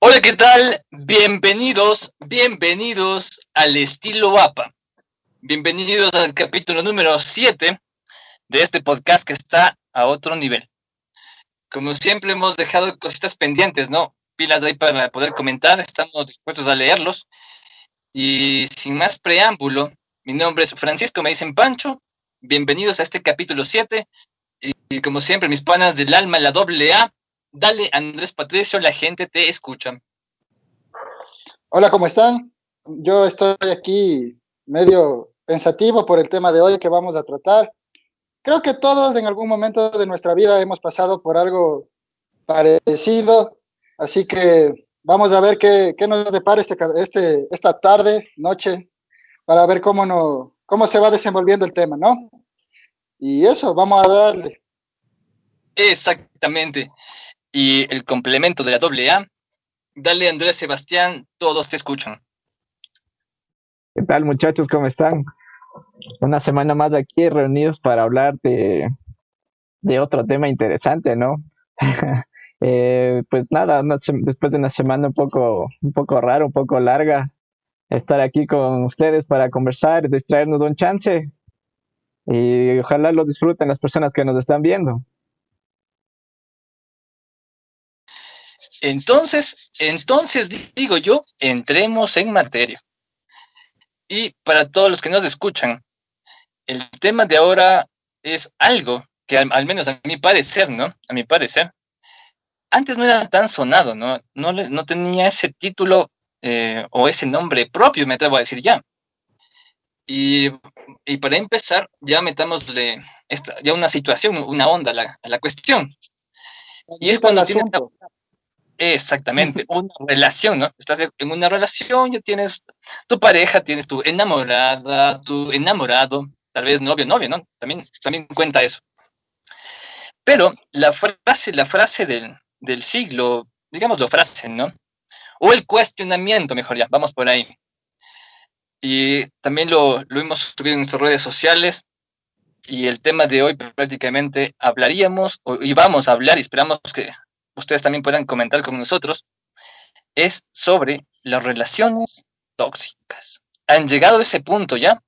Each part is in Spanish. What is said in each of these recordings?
Hola, ¿qué tal? Bienvenidos, bienvenidos al estilo APA. Bienvenidos al capítulo número 7 de este podcast que está a otro nivel. Como siempre hemos dejado cositas pendientes, ¿no? Pilas ahí para poder comentar, estamos dispuestos a leerlos. Y sin más preámbulo, mi nombre es Francisco, me dicen Pancho. Bienvenidos a este capítulo 7. Y, como siempre, mis panas del alma, la doble A, Dale, Andrés Patricio, la gente te escucha. Hola, ¿cómo están? Yo estoy aquí medio pensativo por el tema de hoy que vamos a tratar. Creo que todos en algún momento de nuestra vida hemos pasado por algo parecido, así que vamos a ver qué, nos depara este, este, esta tarde, noche, para ver cómo, no, cómo se va desenvolviendo el tema, ¿no? Y eso, vamos a darle. Exactamente y el complemento de la doble A. Dale, Andrés Sebastián, todos te escuchan. ¿Qué tal, muchachos? ¿Cómo están? Una semana más aquí reunidos para hablar de, otro tema interesante, ¿no? Eh, pues nada, después de una semana un poco, un poco rara, un poco larga, estar aquí con ustedes para conversar, distraernos un chance y ojalá lo disfruten las personas que nos están viendo. Entonces, entonces digo yo, entremos en materia. Y para todos los que nos escuchan, el tema de ahora es algo que al, menos a mi parecer, ¿no? A mi parecer, antes no era tan sonado, ¿no? No, no tenía ese título eh, o ese nombre propio, me atrevo a decir ya. Y, para empezar, ya metámosle esta, ya una situación, una onda a la, a la cuestión. Y es cuando tienes Exactamente, una relación, ¿no? Estás en una relación, ya tienes tu pareja, tienes tu enamorada, tu enamorado, tal vez novio, novia, ¿no? También, también cuenta eso. Pero la frase, la frase del, del siglo, digámoslo frase, ¿no? O el cuestionamiento, mejor ya, vamos por ahí. Y también lo, lo hemos subido en nuestras redes sociales. Y el tema de hoy prácticamente hablaríamos, y vamos a hablar, y esperamos que ustedes también puedan comentar con nosotros, es sobre las relaciones tóxicas. Han llegado a ese punto ya.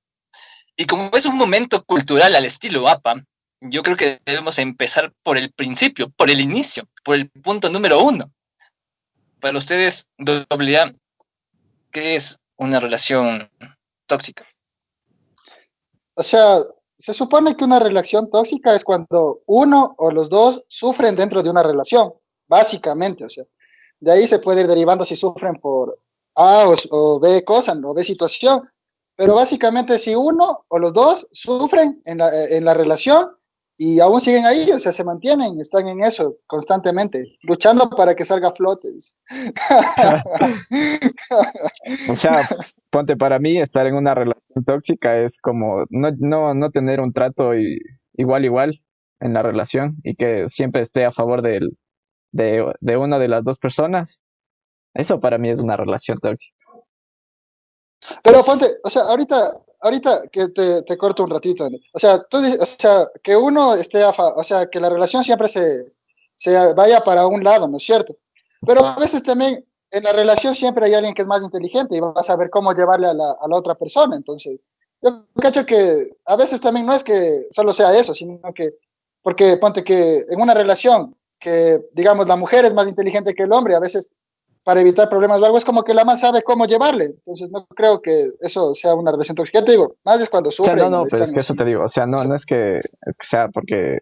Y como es un momento cultural al estilo APA, yo creo que debemos empezar por el principio, por el inicio, por el punto número uno. Para ustedes, AA, ¿qué es una relación tóxica? O sea, se supone que una relación tóxica es cuando uno o los dos sufren dentro de una relación básicamente, o sea, de ahí se puede ir derivando si sufren por A o, B cosa, o B situación, pero básicamente si uno o los dos sufren en la, en la relación y aún siguen ahí, o sea, se mantienen, están en eso constantemente, luchando para que salga a flote. o sea, ponte para mí, estar en una relación tóxica es como no, no, no tener un trato igual igual en la relación y que siempre esté a favor del, de, de una de las dos personas, eso para mí es una relación tóxica. Pero ponte, o sea, ahorita, ahorita que te, te corto un ratito, o sea, tú, o sea, que uno esté, a o sea, que la relación siempre se, se vaya para un lado, ¿no es cierto? Pero a veces también en la relación siempre hay alguien que es más inteligente y va a saber cómo llevarle a la, a la otra persona, entonces, yo cacho que a veces también no es que solo sea eso, sino que, porque ponte que en una relación que, digamos, la mujer es más inteligente que el hombre, a veces para evitar problemas o algo, es como que la más sabe cómo llevarle. Entonces, no creo que eso sea una relación tóxica. Ya te digo, más es cuando sufre. O sea, no, no, pero es que eso te digo. O sea, no, no es que, es que sea porque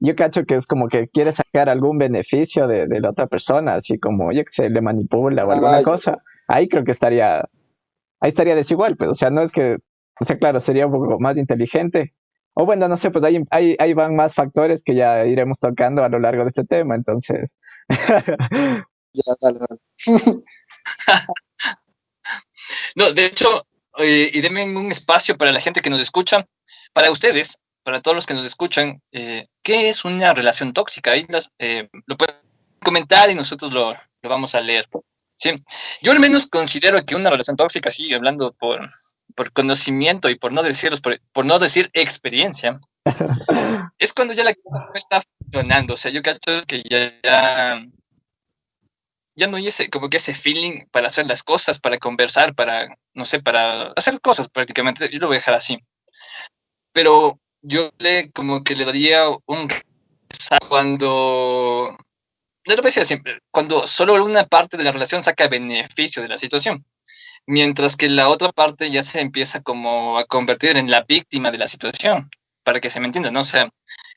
yo cacho que es como que quiere sacar algún beneficio de, de la otra persona, así como, oye, que se le manipula o alguna cosa. Ahí creo que estaría, ahí estaría desigual, pues, o sea, no es que, o sea, claro, sería un poco más inteligente, o bueno, no sé, pues ahí, ahí, van más factores que ya iremos tocando a lo largo de este tema, entonces. ya, dale, dale. no, de hecho, eh, y denme un espacio para la gente que nos escucha, para ustedes, para todos los que nos escuchan, eh, ¿qué es una relación tóxica? Ahí eh, lo pueden comentar y nosotros lo, lo vamos a leer. Sí, yo al menos considero que una relación tóxica, sí, hablando por, por conocimiento y por no decirlos, por, no decir experiencia, es cuando ya la cosa no está funcionando. O sea, yo creo que ya, ya no hay ese, como que ese feeling para hacer las cosas, para conversar, para, no sé, para hacer cosas prácticamente. Yo lo voy a dejar así. Pero yo le, como que le daría un cuando, no lo voy a decir siempre, cuando solo una parte de la relación saca beneficio de la situación, mientras que la otra parte ya se empieza como a convertir en la víctima de la situación, para que se me entienda, ¿no? O sea,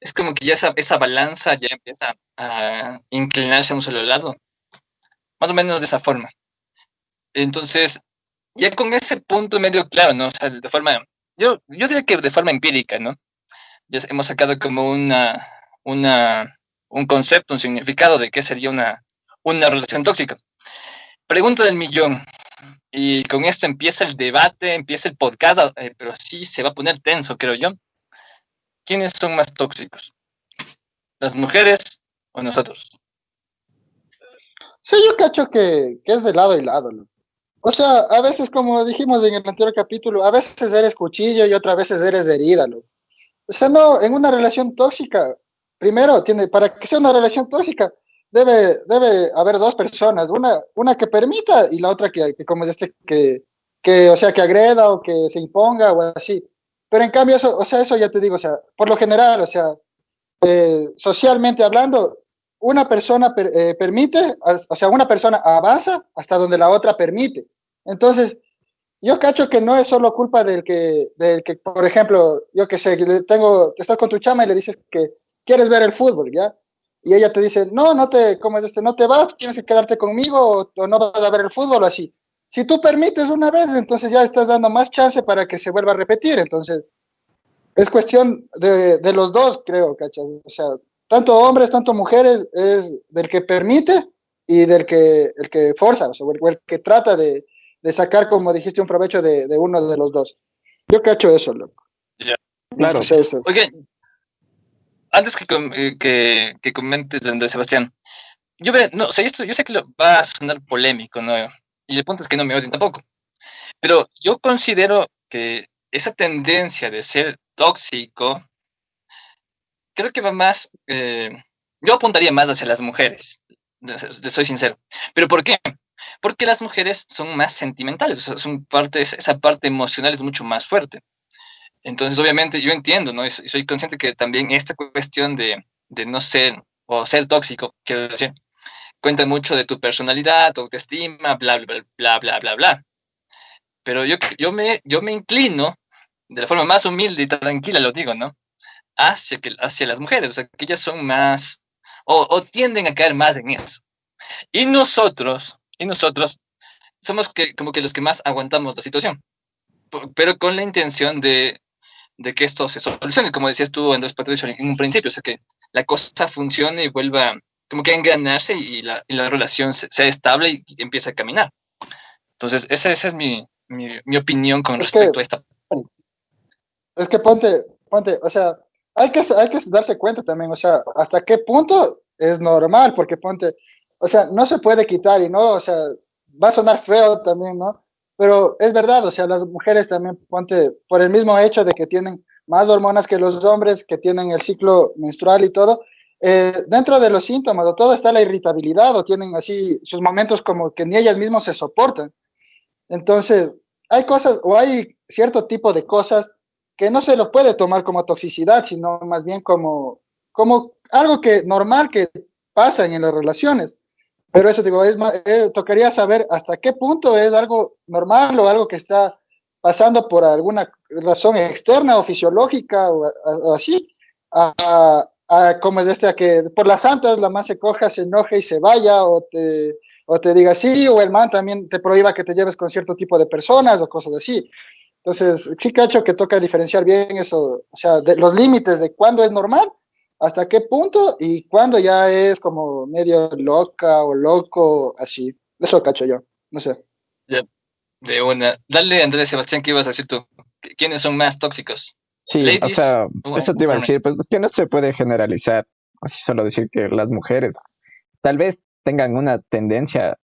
es como que ya esa, esa balanza ya empieza a inclinarse a un solo lado más o menos de esa forma. Entonces, ya con ese punto medio claro, ¿no? O sea, de forma, yo, yo diría que de forma empírica, ¿no? Ya hemos sacado como una, una, un concepto, un significado de qué sería una, una relación tóxica. Pregunta del millón. Y con esto empieza el debate, empieza el podcast, eh, pero sí se va a poner tenso, creo yo. ¿Quiénes son más tóxicos? ¿Las mujeres o nosotros? Sí, yo cacho que, es de lado y lado. O sea, a veces, como dijimos en el anterior capítulo, a veces eres cuchillo y otras veces eres herida. O sea, no, en una relación tóxica, primero, tiene, para que sea una relación tóxica, debe, debe haber dos personas, una, una que permita y la otra que, como este, que, que, o sea, que agreda o que se imponga o así. Pero en cambio, eso, o sea, eso ya te digo, o sea, por lo general, o sea, eh, socialmente hablando, una persona eh, permite, o sea, una avanza hasta donde la otra permite. Entonces, yo cacho que no es solo culpa del que, del que por ejemplo, yo que sé, tengo, estás con tu chama y le dices que quieres ver el fútbol, ¿ya? Y ella te dice, no, no te, ¿cómo es este? No te vas, tienes que quedarte conmigo o, no vas a ver el fútbol o así. Si tú permites una vez, entonces ya estás dando más chance para que se vuelva a repetir. Entonces, es cuestión de, de los dos, creo, ¿cachas? O sea, tanto hombres, tanto mujeres, es del que permite y del que, el que forza, o sea, el, que trata de, de, sacar, como dijiste, un provecho de, de, uno de los dos. Yo cacho eso, loco. Ya, claro. Oye, antes que, eh, que, comentes, Andrés Sebastián, yo, no, o sea, esto, yo sé que va a sonar polémico, ¿no? Y el punto es que no me odien tampoco. Pero yo considero que esa tendencia de ser tóxico creo que va más, eh, yo apuntaría más hacia las mujeres, les soy sincero. ¿Pero por qué? Porque las mujeres son más sentimentales, o sea, son partes, esa parte emocional es mucho más fuerte. Entonces, obviamente, yo entiendo, ¿no? Y soy consciente que también esta cuestión de, de no ser o ser tóxico, quiero decir, cuenta mucho de tu personalidad, tu autoestima, bla, bla, bla, bla, bla, bla. Pero yo, yo, me, yo me inclino, de la forma más humilde y tranquila lo digo, ¿no? hacia, que, hacia las mujeres, o sea, que ellas son más, o, tienden a caer más en eso. Y nosotros, y nosotros, somos que, como que los que más aguantamos la situación, pero con la intención de, de que esto se solucione, como decías tú, Andrés Patricio, en un principio, o sea, que la cosa funcione y vuelva como que a engranarse y la, y la relación sea estable y, empiece a caminar. Entonces, esa, esa es mi, mi, mi, opinión con respecto a esta. Es que ponte, ponte, o sea, hay que, hay que darse cuenta también, o sea, hasta qué punto es normal, porque ponte, o sea, no se puede quitar y no, o sea, va a sonar feo también, ¿no? Pero es verdad, o sea, las mujeres también, ponte, por el mismo hecho de que tienen más hormonas que los hombres, que tienen el ciclo menstrual y todo, eh, dentro de los síntomas o todo está la irritabilidad o tienen así sus momentos como que ni ellas mismas se soportan. Entonces, hay cosas o hay cierto tipo de cosas que no se lo puede tomar como toxicidad, sino más bien como, como algo que normal que pasa en las relaciones. Pero eso digo, es eh, tocaría saber hasta qué punto es algo normal o algo que está pasando por alguna razón externa o fisiológica o, así, a, como es este, que por las santas la más se coja, se enoje y se vaya, o te, o te diga sí, o el man también te prohíba que te lleves con cierto tipo de personas o cosas así. Entonces, sí cacho que toca diferenciar bien eso, o sea, de los límites de cuándo es normal, hasta qué punto y cuándo ya es como medio loca o loco, así. Eso cacho yo, no sé. Ya, de una. Dale, Andrés Sebastián, ¿qué ibas a decir tú? ¿Quiénes son más tóxicos? Sí, o sea, eso te iba a decir, pues es que no se puede generalizar, así solo decir que las mujeres tal vez tengan una tendencia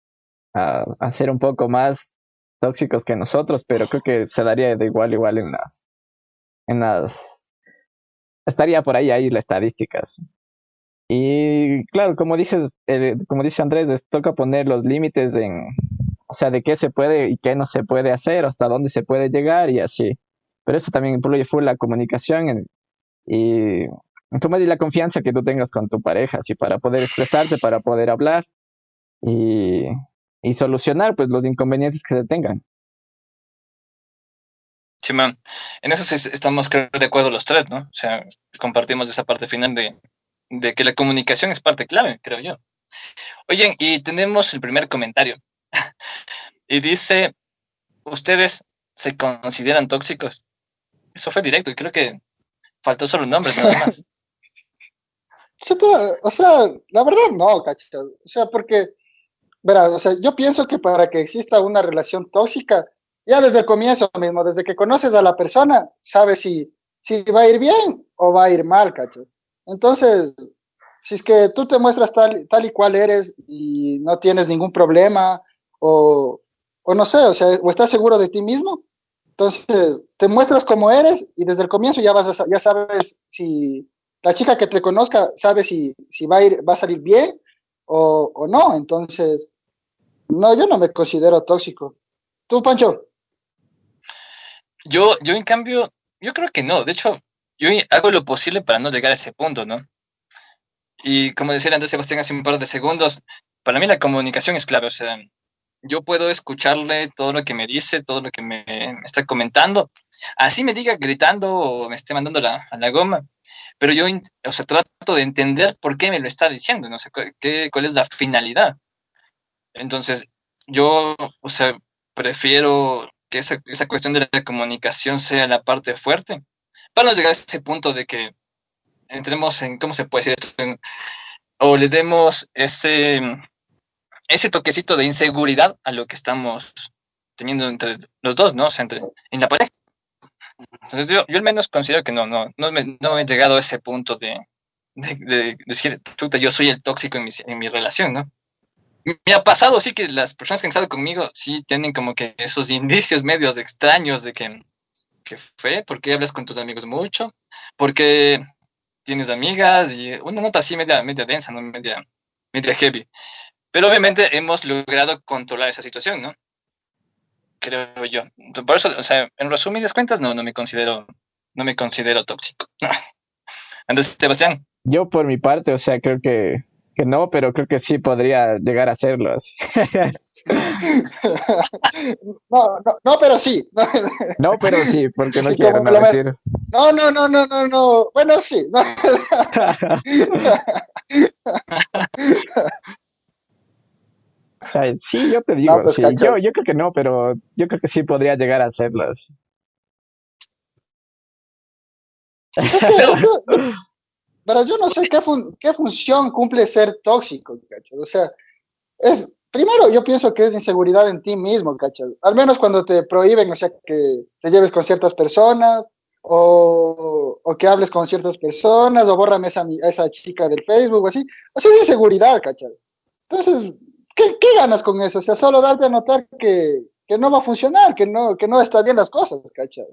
a, a ser un poco más tóxicos que nosotros, pero creo que se daría de igual igual en las en las estaría por ahí ahí las estadísticas. Y claro, como dices, eh, como dice Andrés, toca poner los límites en, o sea, de qué se puede y qué no se puede hacer, hasta dónde se puede llegar y así. Pero eso también incluye full la comunicación y, como la confianza que tú tengas con tu pareja, así para poder expresarte, para poder hablar y, y solucionar pues los inconvenientes que se tengan. Sí, man. En eso sí estamos creo, de acuerdo los tres, ¿no? O sea, compartimos esa parte final de, de que la comunicación es parte clave, creo yo. Oye, y tenemos el primer comentario. y dice, ¿ustedes se consideran tóxicos? Eso fue directo y creo que faltó solo el nombre nada más. o sea, la verdad no, cacho. O sea, porque, verás, o sea, yo pienso que para que exista una relación tóxica, ya desde el comienzo mismo, desde que conoces a la persona, sabes si, si va a ir bien o va a ir mal, cacho. Entonces, si es que tú te muestras tal, tal y cual eres y no tienes ningún problema o, o no sé, o sea, o estás seguro de ti mismo, entonces te muestras como eres y desde el comienzo ya, vas a, ya sabes si la chica que te conozca sabe si, si va, a ir, va a salir bien o, o no. Entonces, no, yo no me considero tóxico. ¿Tú, Pancho? Yo, yo en cambio, yo creo que no. De hecho, yo hago lo posible para no llegar a ese punto, ¿no? Y como decía Andrés Sebastián hace un par de segundos, para mí la comunicación es clave, o sea, yo puedo escucharle todo lo que me dice, todo lo que me, está comentando, así me diga gritando o me esté mandando la, a la goma, pero yo, o sea, trato de entender por qué me lo está diciendo, no sé qué, cuál es la finalidad. Entonces, yo, o sea, prefiero que esa, esa cuestión de la comunicación sea la parte fuerte para no llegar a ese punto de que entremos en, ¿cómo se puede decir esto? o le demos ese, ese toquecito de inseguridad a lo que estamos teniendo entre los dos, ¿no? O sea, entre, en la pareja. Entonces yo, yo al menos considero que no, no, no, me, no he llegado a ese punto de, de, decir, chuta, yo soy el tóxico en mi, en mi relación, ¿no? Me ha pasado, sí, que las personas que han estado conmigo sí tienen como que esos indicios medios extraños de que qué fue, por qué hablas con tus amigos mucho, porque tienes amigas y una nota así media, media densa, ¿no? media, media heavy. Pero obviamente hemos logrado controlar esa situación, ¿no? Creo yo. Por eso, o sea, en resumidas cuentas, no, no me considero, no me considero tóxico. Andrés Sebastián. Yo por mi parte, o sea, creo que que no, pero creo que sí podría llegar a hacerlo. no, no, no, pero sí. No, pero sí, porque no quiero no decir. No, no, no, no, no, no. Bueno, sí. sí, yo te digo, pues, sí. yo, yo creo que no, pero yo creo que sí podría llegar a hacerlo. Pero yo no sé qué, qué función cumple ser tóxico, ¿cachai? O sea, es, primero yo pienso que es inseguridad en ti mismo, ¿cachai? Al menos cuando te prohíben, o sea, que te lleves con ciertas personas, o, o que hables con ciertas personas, o bórrame esa, a esa chica del Facebook, o así. O sea, es inseguridad, ¿cachai? Entonces, ¿qué, ¿qué, ganas con eso? O sea, solo darte a notar que, que no va a funcionar, que no, que no está bien las cosas, ¿cachai?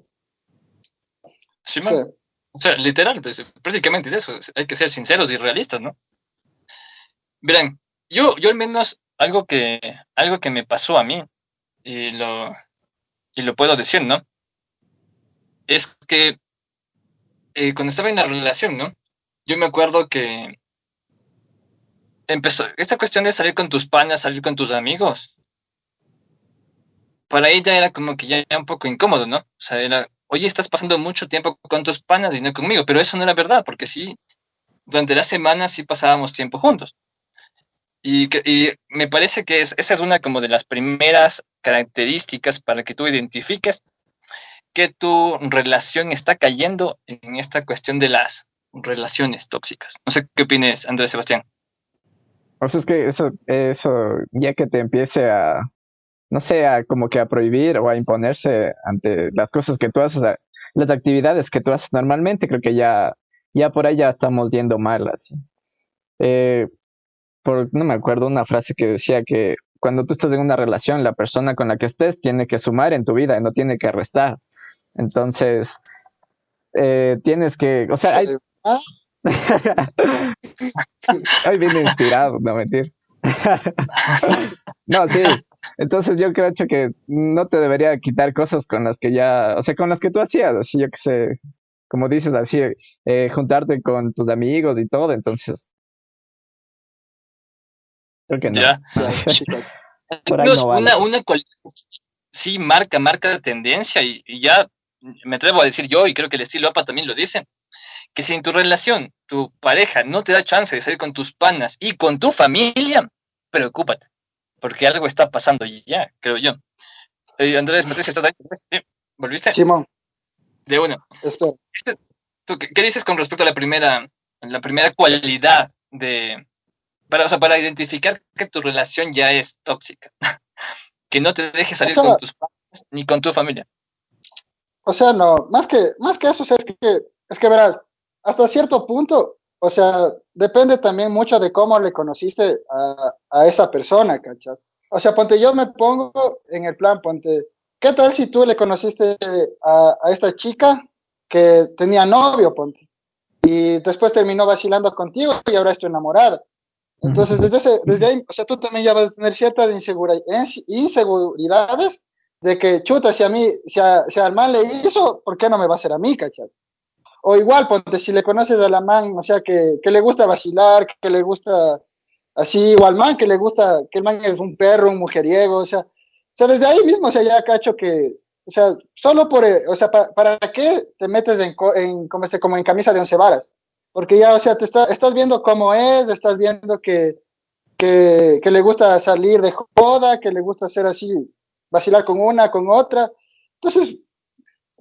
Sí, man. O sea, literal, pues, prácticamente es eso. Hay que ser sinceros y realistas, ¿no? Verán, yo, yo al menos algo que, algo que me pasó a mí, y lo, y lo puedo decir, ¿no? Es que eh, cuando estaba en la relación, ¿no? Yo me acuerdo que empezó esta cuestión de salir con tus panas, salir con tus amigos. Para ella era como que ya, un poco incómodo, ¿no? O sea, era oye, estás pasando mucho tiempo con tus panas y no conmigo, pero eso no era verdad, porque sí, durante las semanas sí pasábamos tiempo juntos. Y, me parece que esa es una como de las primeras características para que tú identifiques que tu relación está cayendo en esta cuestión de las relaciones tóxicas. No sé qué opinas, Andrés Sebastián. O sea, es que eso, eso, ya que te empiece a, no sé, como que a prohibir o a imponerse ante las cosas que tú haces, las actividades que tú haces normalmente, creo que ya, ya por ahí ya estamos yendo mal, así. Eh, por, no me acuerdo una frase que decía que cuando tú estás en una relación, la persona con la que estés tiene que sumar en tu vida y no tiene que restar. Entonces, eh, tienes que, o sea, hay, Hoy viene inspirado, no mentir. no, sí. Entonces yo creo que no te debería quitar cosas con las que ya, o sea, con las que tú hacías, así yo que sé, como dices así, eh, juntarte con tus amigos y todo, entonces. Creo que no. Ya. una, una sí marca, marca tendencia y, y, ya me atrevo a decir yo, y creo que el estilo APA también lo dice, que si en tu relación tu pareja no te da chance de salir con tus panas y con tu familia, preocúpate, porque algo está pasando ya, creo yo. Eh, Andrés, Andrés, ¿estás ahí? ¿Volviste? Simón. De uno. Este, qué, dices con respecto a la primera, la primera cualidad de, para, o sea, para identificar que tu relación ya es tóxica? que no te dejes salir con tus panas ni con tu familia. O sea, no, más que, más que eso, es que, es que verás, hasta cierto punto, o sea, depende también mucho de cómo le conociste a, a esa persona, ¿cachai? O sea, ponte, yo me pongo en el plan, ponte, ¿qué tal si tú le conociste a, a esta chica que tenía novio, ponte? Y después terminó vacilando contigo y ahora estoy enamorada. Entonces, desde, ese, desde ahí, o sea, tú también ya vas a tener ciertas inseguridades de que, chuta, si a mí, si, a, si al man le hizo, ¿por qué no me va a hacer a mí, cachai? O igual, ponte, si le conoces a la man, o sea, que, que le gusta vacilar, que le gusta así, o al man que le gusta, que el man es un perro, un mujeriego, o sea, o sea, desde ahí mismo, o sea, ya cacho que, o sea, solo por, o sea, ¿para, qué te metes en, en como, este, como en camisa de once varas? Porque ya, o sea, te está, estás viendo cómo es, estás viendo que, que, que le gusta salir de joda, que le gusta hacer así, vacilar con una, con otra. Entonces,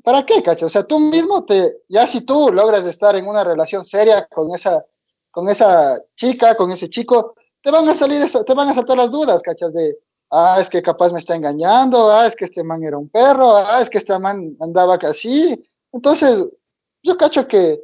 ¿para qué, cacho? O sea, tú mismo te, ya si tú logras estar en una relación seria con esa, con esa chica, con ese chico, te van a salir, eso, te van a saltar las dudas, cachas, de, ah, es que capaz me está engañando, ah, es que este man era un perro, ah, es que este man andaba así. Entonces, yo cacho que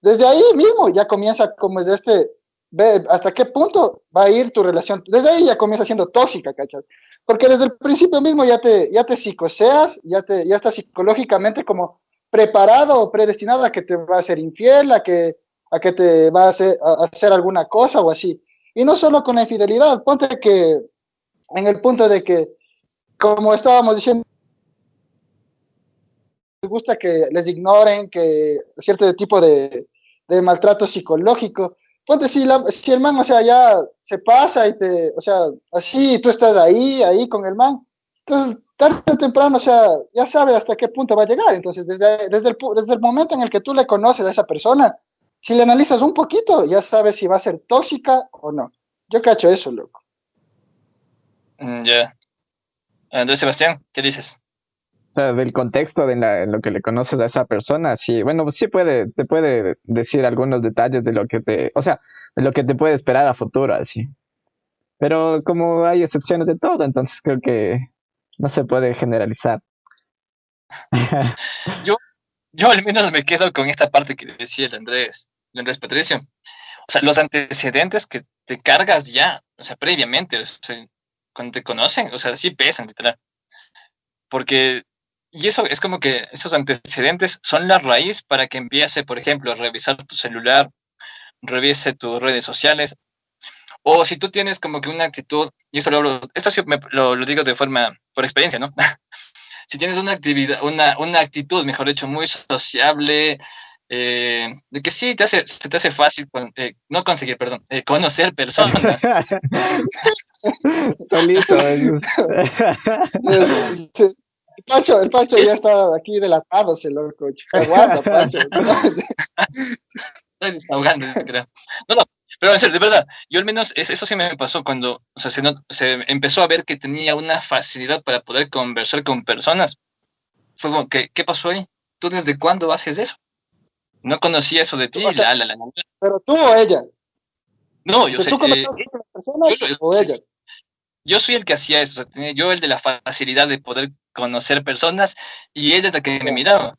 desde ahí mismo ya comienza como desde este, ve hasta qué punto va a ir tu relación. Desde ahí ya comienza siendo tóxica, ¿cachai? Porque desde el principio mismo ya te, ya te psicoseas, ya, te, ya estás psicológicamente como preparado o predestinado a que te va a ser infiel, a que, a que te va a hacer, a hacer alguna cosa o así. Y no solo con la infidelidad, ponte que en el punto de que, como estábamos diciendo, les gusta que les ignoren, que cierto tipo de, de maltrato psicológico, ponte si, si el man, o sea, ya se pasa y te, o sea, así tú estás ahí, ahí con el man, entonces tarde o temprano, o sea, ya sabe hasta qué punto va a llegar. Entonces, desde, desde, el, desde el momento en el que tú le conoces a esa persona, si le analizas un poquito, ya sabes si va a ser tóxica o no. Yo cacho eso, loco. Mm, ya. Andrés Sebastián, ¿qué dices? O sea, del contexto de lo que le conoces a esa persona, sí, bueno, sí puede, te puede decir algunos detalles de lo que te, o sea, de lo que te puede esperar a futuro, así. Pero como hay excepciones de todo, entonces creo que no se puede generalizar. yo, yo al menos me quedo con esta parte que decía el Andrés, el Andrés Patricio. O sea, los antecedentes que te cargas ya, o sea, previamente, cuando te conocen, o sea, sí pesan, literal. Porque y eso es como que esos antecedentes son la raíz para que empiece, por ejemplo, a revisar tu celular, revise tus redes sociales. O si tú tienes como que una actitud, y esto lo, esto sí lo, digo de forma, por experiencia, ¿no? si tienes una actividad, una, una actitud, mejor dicho, muy sociable, eh, de que sí, te hace, se te hace fácil, eh, no conseguir, perdón, eh, conocer personas. Solito. El Pacho, el Pacho ya está aquí delatándose, loco. Aguanta, Pacho. Estoy desahogando, creo. No, no, pero en serio, de verdad, yo al menos eso sí me pasó cuando o sea, se, se, empezó a ver que tenía una facilidad para poder conversar con personas. Fue como, ¿qué, qué pasó ahí? ¿Tú desde cuándo haces eso? No conocía eso de ti. la, la, la, pero tú o ella. No, yo sé. ¿Tú eh, a personas o ella? Yo soy el que hacía eso, o sea, tenía yo el de la facilidad de poder conocer personas y ella es la que me miraba.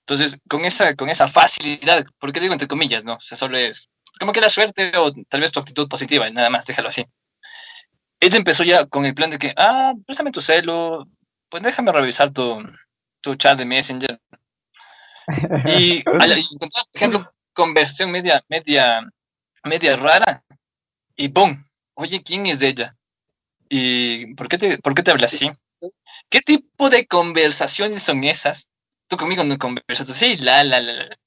Entonces, con esa, con esa facilidad, porque digo entre comillas, ¿no? O sea, solo es como que la suerte o tal vez tu actitud positiva, y nada más, déjalo así. Ella empezó ya con el plan de que, ah, préstame tu celo, pues déjame revisar tu, tu chat de Messenger. Y, por ejemplo, conversión media, media, media rara y ¡pum! Oye, ¿quién es de ella? ¿Y por qué te, por qué te hablas así? ¿Qué tipo de conversaciones son esas? Tú conmigo no conversas así, la, la, la, la.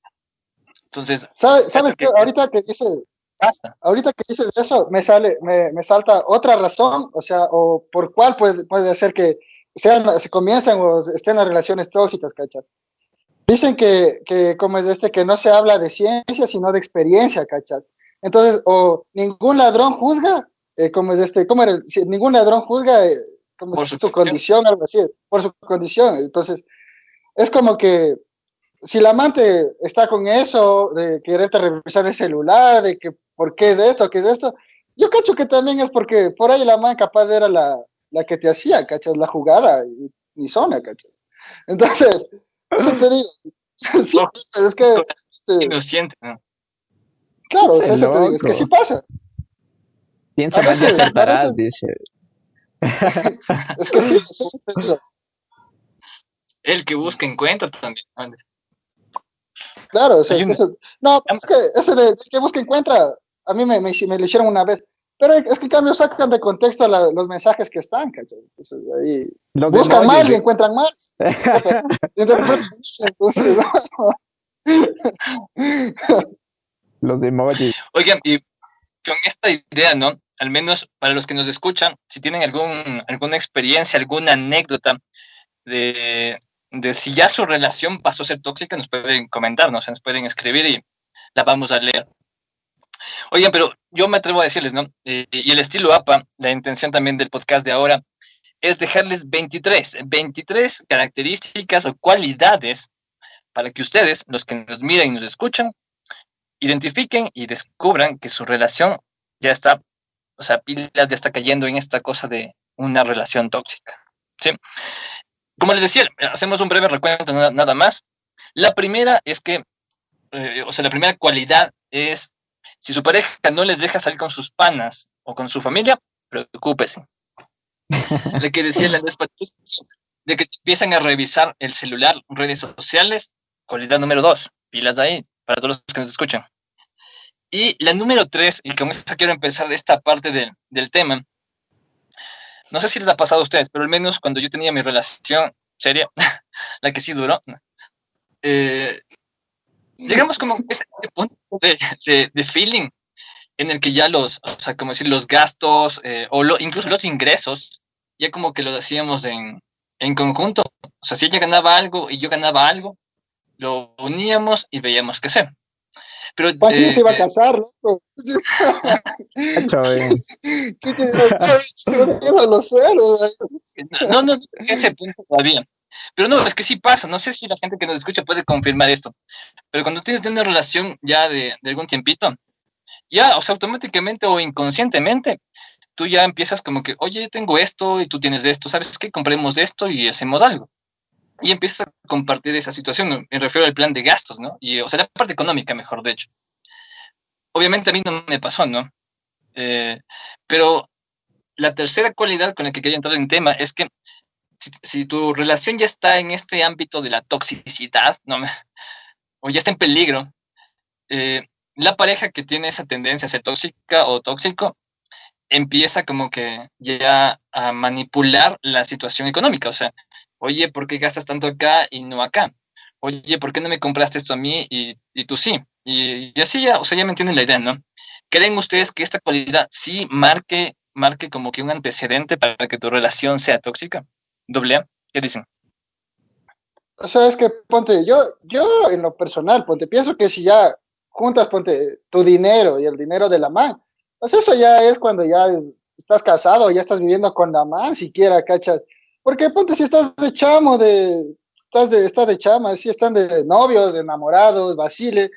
Entonces. ¿Sabes, ¿sabes qué? Ahorita que dice. Basta. Ahorita que dices eso, me sale, me, me, salta otra razón, o sea, o por cuál puede, puede ser que sean, se comiencen o estén las relaciones tóxicas, ¿cachai? Dicen que, que, como es este, que no se habla de ciencia, sino de experiencia, ¿cachai? Entonces, o ningún ladrón juzga, eh, como es este, ¿cómo era? Si, ningún ladrón juzga eh, como Por su, su condición, algo así, por su condición. Entonces, es como que si la amante está con eso, de quererte revisar el celular, de que por qué es esto, qué es esto, yo cacho que también es porque por ahí la man capaz era la, la que te hacía, ¿cachas? La jugada, y, ni zona, ¿cachas? Entonces, eso te digo. sí, es que. Este, Inocente, ¿no? claro, eso te digo, es que sí pasa. Piensa más y dice. Es que sí, eso sí digo. El que busca encuentra también. Andes. Claro, o sea, eso- no, pues es que ese de, que busca encuentra, a mí me, me, me lo hicieron una vez. Pero es que en cambio sacan de contexto la- los mensajes que están, ¿cachai? Entonces, ahí Los buscan mal y encuentran mal. Entonces, los emojis. Oigan, y con esta idea, ¿no? Al menos para los que nos escuchan, si tienen algún, alguna experiencia, alguna anécdota de, de si ya su relación pasó a ser tóxica, nos pueden comentarnos, nos pueden escribir y la vamos a leer. Oigan, pero yo me atrevo a decirles, ¿no? Eh, y el estilo APA, la intención también del podcast de ahora, es dejarles 23, 23 características o cualidades para que ustedes, los que nos miran y nos escuchan, identifiquen y descubran que su relación ya está, o sea, pilas ya está cayendo en esta cosa de una relación tóxica. ¿sí? Como les decía, hacemos un breve recuento nada, nada más. La primera es que, eh, o sea, la primera cualidad es, si su pareja no les deja salir con sus panas o con su familia, preocúpese. Le que decía el Andrés Patricio, de que empiezan a revisar el celular, redes sociales, cualidad número dos, pilas de ahí, para todos los que nos escuchan. Y la número tres, y con esta quiero empezar esta parte de, del tema. No sé si les ha pasado a ustedes, pero al menos cuando yo tenía mi relación seria, la que sí duró, eh, llegamos como a ese punto de, de, de, feeling en el que ya los, o sea, como decir, los gastos eh, o lo, incluso los ingresos, ya como que los hacíamos en, en conjunto. O sea, si ella ganaba algo y yo ganaba algo, lo uníamos y veíamos qué hacer. Pero, Pancho eh, se iba a casar, ¿no? los suelos. No, no, ese punto todavía. Pero no, es que sí pasa. No sé si la gente que nos escucha puede confirmar esto. Pero cuando tienes una relación ya de, de algún tiempito, ya, o sea, automáticamente o inconscientemente, tú ya empiezas como que, oye, yo tengo esto y tú tienes esto, ¿sabes qué? Compremos esto y hacemos algo y empiezas a compartir esa situación. Me refiero al plan de gastos, ¿no? Y, o sea, la parte económica, mejor de hecho. Obviamente a mí no me pasó, ¿no? Eh, pero la tercera cualidad con la que quería entrar en tema es que si, si tu relación ya está en este ámbito de la toxicidad, ¿no? o ya está en peligro, eh, la pareja que tiene esa tendencia a ser tóxica o tóxico empieza como que ya a manipular la situación económica, o sea, oye, ¿por qué gastas tanto acá y no acá? Oye, ¿por qué no me compraste esto a mí y, y tú sí? Y, así ya, o sea, ya me entienden la idea, ¿no? ¿Creen ustedes que esta cualidad sí marque, marque como que un antecedente para que tu relación sea tóxica? ¿Doble A? ¿Qué dicen? O sea, es que, ponte, yo, yo en lo personal, ponte, pienso que si ya juntas, ponte, tu dinero y el dinero de la man, pues eso ya es cuando ya es, estás casado, ya estás viviendo con la man, siquiera, ¿cachas? Porque ponte si estás de chamo, de, estás de, estás de chama, si están de novios, de enamorados, vacile,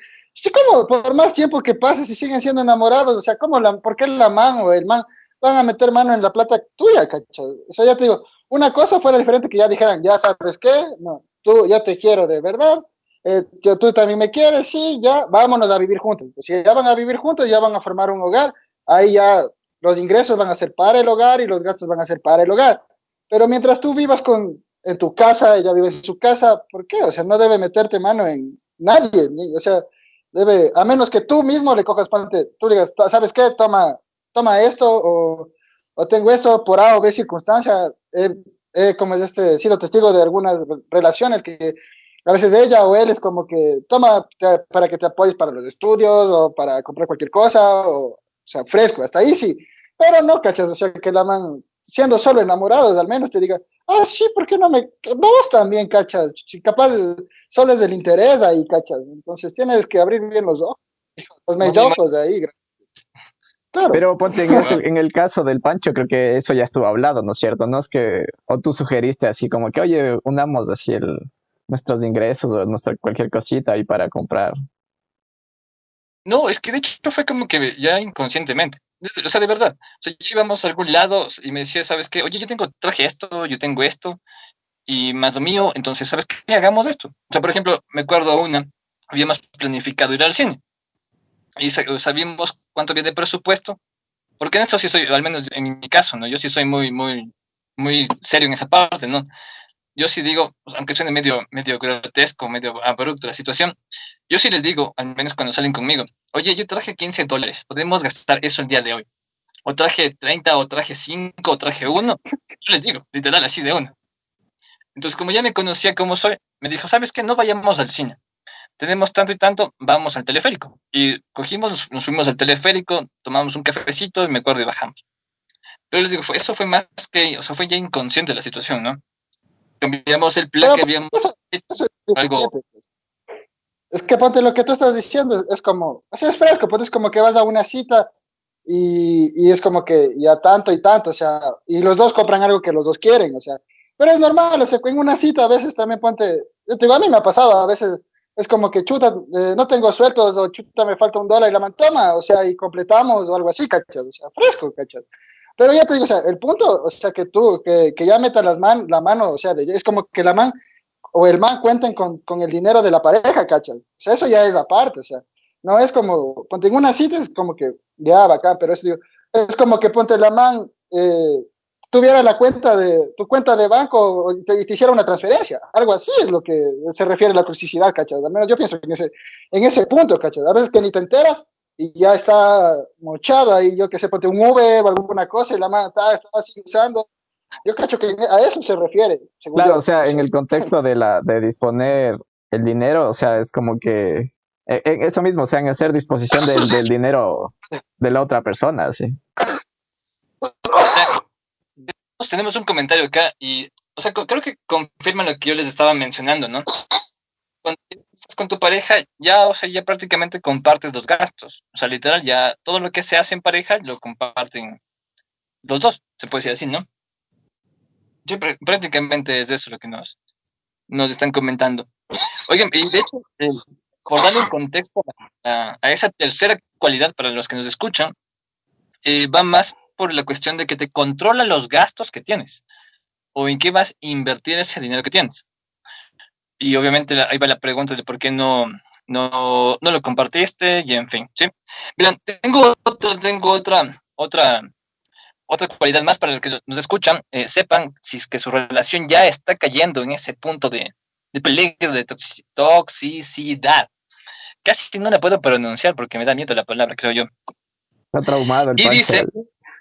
como por más tiempo que pase, si siguen siendo enamorados, o sea, ¿cómo la, ¿por qué la man o el man van a meter mano en la plata tuya, cachas? O sea, ya te digo, una cosa fuera diferente que ya dijeran, ya sabes qué, no, tú, yo te quiero de verdad, eh, tú también me quieres, sí, ya, vámonos a vivir juntos. Si ya van a vivir juntos, ya van a formar un hogar, ahí ya los ingresos van a ser para el hogar y los gastos van a ser para el hogar. Pero mientras tú vivas con, en tu casa, ella vive en su casa, ¿por qué? O sea, no debe meterte mano en nadie. O sea, debe, a menos que tú mismo le cojas, ponte, tú digas, ¿sabes qué? Toma, toma esto, o, o tengo esto por A o B circunstancia, he, como es este, sido testigo de algunas relaciones que a veces ella o él es como que toma para que te apoyes para los estudios o para comprar cualquier cosa, o, o sea, fresco, hasta ahí sí, pero no, cachas, o sea, que la man, siendo solo enamorados, al menos te diga, ah, sí, ¿por qué no me, vos también, cachas, si capaz solo es del interés ahí, cachas, entonces tienes que abrir bien los ojos, los mellocos de ahí, Claro. Pero ponte en, en, el caso del Pancho, creo que eso ya estuvo hablado, ¿no es cierto? No es que, o tú sugeriste así como que, oye, unamos así el, nuestros ingresos o nuestra cualquier cosita ahí para comprar. No, es que de hecho fue como que ya inconscientemente. O sea, de verdad. O sea, íbamos a algún lado y me decía, ¿sabes qué? Oye, yo tengo, traje esto, yo tengo esto, y más lo mío, entonces, ¿sabes qué? Hagamos esto. O sea, por ejemplo, me acuerdo una, habíamos planificado ir al cine. Y sabíamos cuánto viene de presupuesto. Porque en esto sí soy, al menos en mi caso, ¿no? Yo sí soy muy, muy, muy serio en esa parte, ¿no? Yo sí digo, pues, aunque suene medio, medio grotesco, medio abrupto la situación, yo sí les digo, al menos cuando salen conmigo, oye, yo traje 15 dólares, podemos gastar eso el día de hoy. O traje 30, o traje 5, o traje 1. Yo les digo, literal, así de uno. Entonces, como ya me conocía como soy, me dijo, ¿sabes qué? No vayamos al cine. Tenemos tanto y tanto, vamos al teleférico. Y cogimos, nos fuimos al teleférico, tomamos un cafecito y me acuerdo y bajamos. Pero les digo, eso fue más que, o sea, fue ya inconsciente la situación, ¿no? Cambiamos el plan que habíamos es algo. Pues. Es que ponte lo que tú estás diciendo, es como, así es fresco, pues es como que vas a una cita y, y, es como que ya tanto y tanto, o sea, y los dos compran algo que los dos quieren, o sea, pero es normal, o sea, en una cita a veces también ponte, yo te digo, a mí me ha pasado, a veces es como que chuta, eh, no tengo sueltos o chuta, me falta un dólar y la man toma, o sea, y completamos o algo así, cachas, o sea, fresco, cachas. Pero ya te digo, o sea, el punto, o sea, que tú, que, que ya metas las man, la mano, o sea, de, es como que la man o el man cuenten con, con, el dinero de la pareja, ¿cachas? O sea, eso ya es aparte, o sea, no es como, ponte en una cita, es como que, ya, bacán, pero es, digo, es como que ponte la man, eh, tuviera la cuenta de, tu cuenta de banco y te, te, hiciera una transferencia, algo así es lo que se refiere a la toxicidad, ¿cachas? Al menos yo pienso en ese, en ese punto, ¿cachas? A veces que ni te enteras y ya está mochado ahí, yo que sé, ponte un V o alguna cosa y la mano está, está así usando. Yo creo que a eso se refiere. Claro, o sea, en el contexto de, la, de disponer el dinero, o sea, es como que e, e, eso mismo, o sea, en hacer disposición del, del dinero de la otra persona, sí. Tenemos un comentario acá y, o sea, creo que confirma lo que yo les estaba mencionando, ¿no? cuando estás con tu pareja, ya, o sea, ya prácticamente compartes los gastos. O sea, literal, ya todo lo que se hace en pareja lo comparten los dos, se puede decir así, ¿no? Yo prácticamente es eso lo que nos, nos están comentando. Oigan, y de hecho, eh, por darle un contexto a, esa tercera cualidad para los que nos escuchan, eh, va más por la cuestión de que te controla los gastos que tienes o en qué vas a invertir ese dinero que tienes y obviamente ahí va la pregunta de por qué no, no, no lo compartiste y en fin, ¿sí? Miren, tengo otra, tengo otra, otra, otra cualidad más para los que nos escuchan, eh, sepan si es que su relación ya está cayendo en ese punto de, de peligro, de toxicidad. Casi no la puedo pronunciar porque me da miedo la palabra, creo yo. Está traumado el Y dice,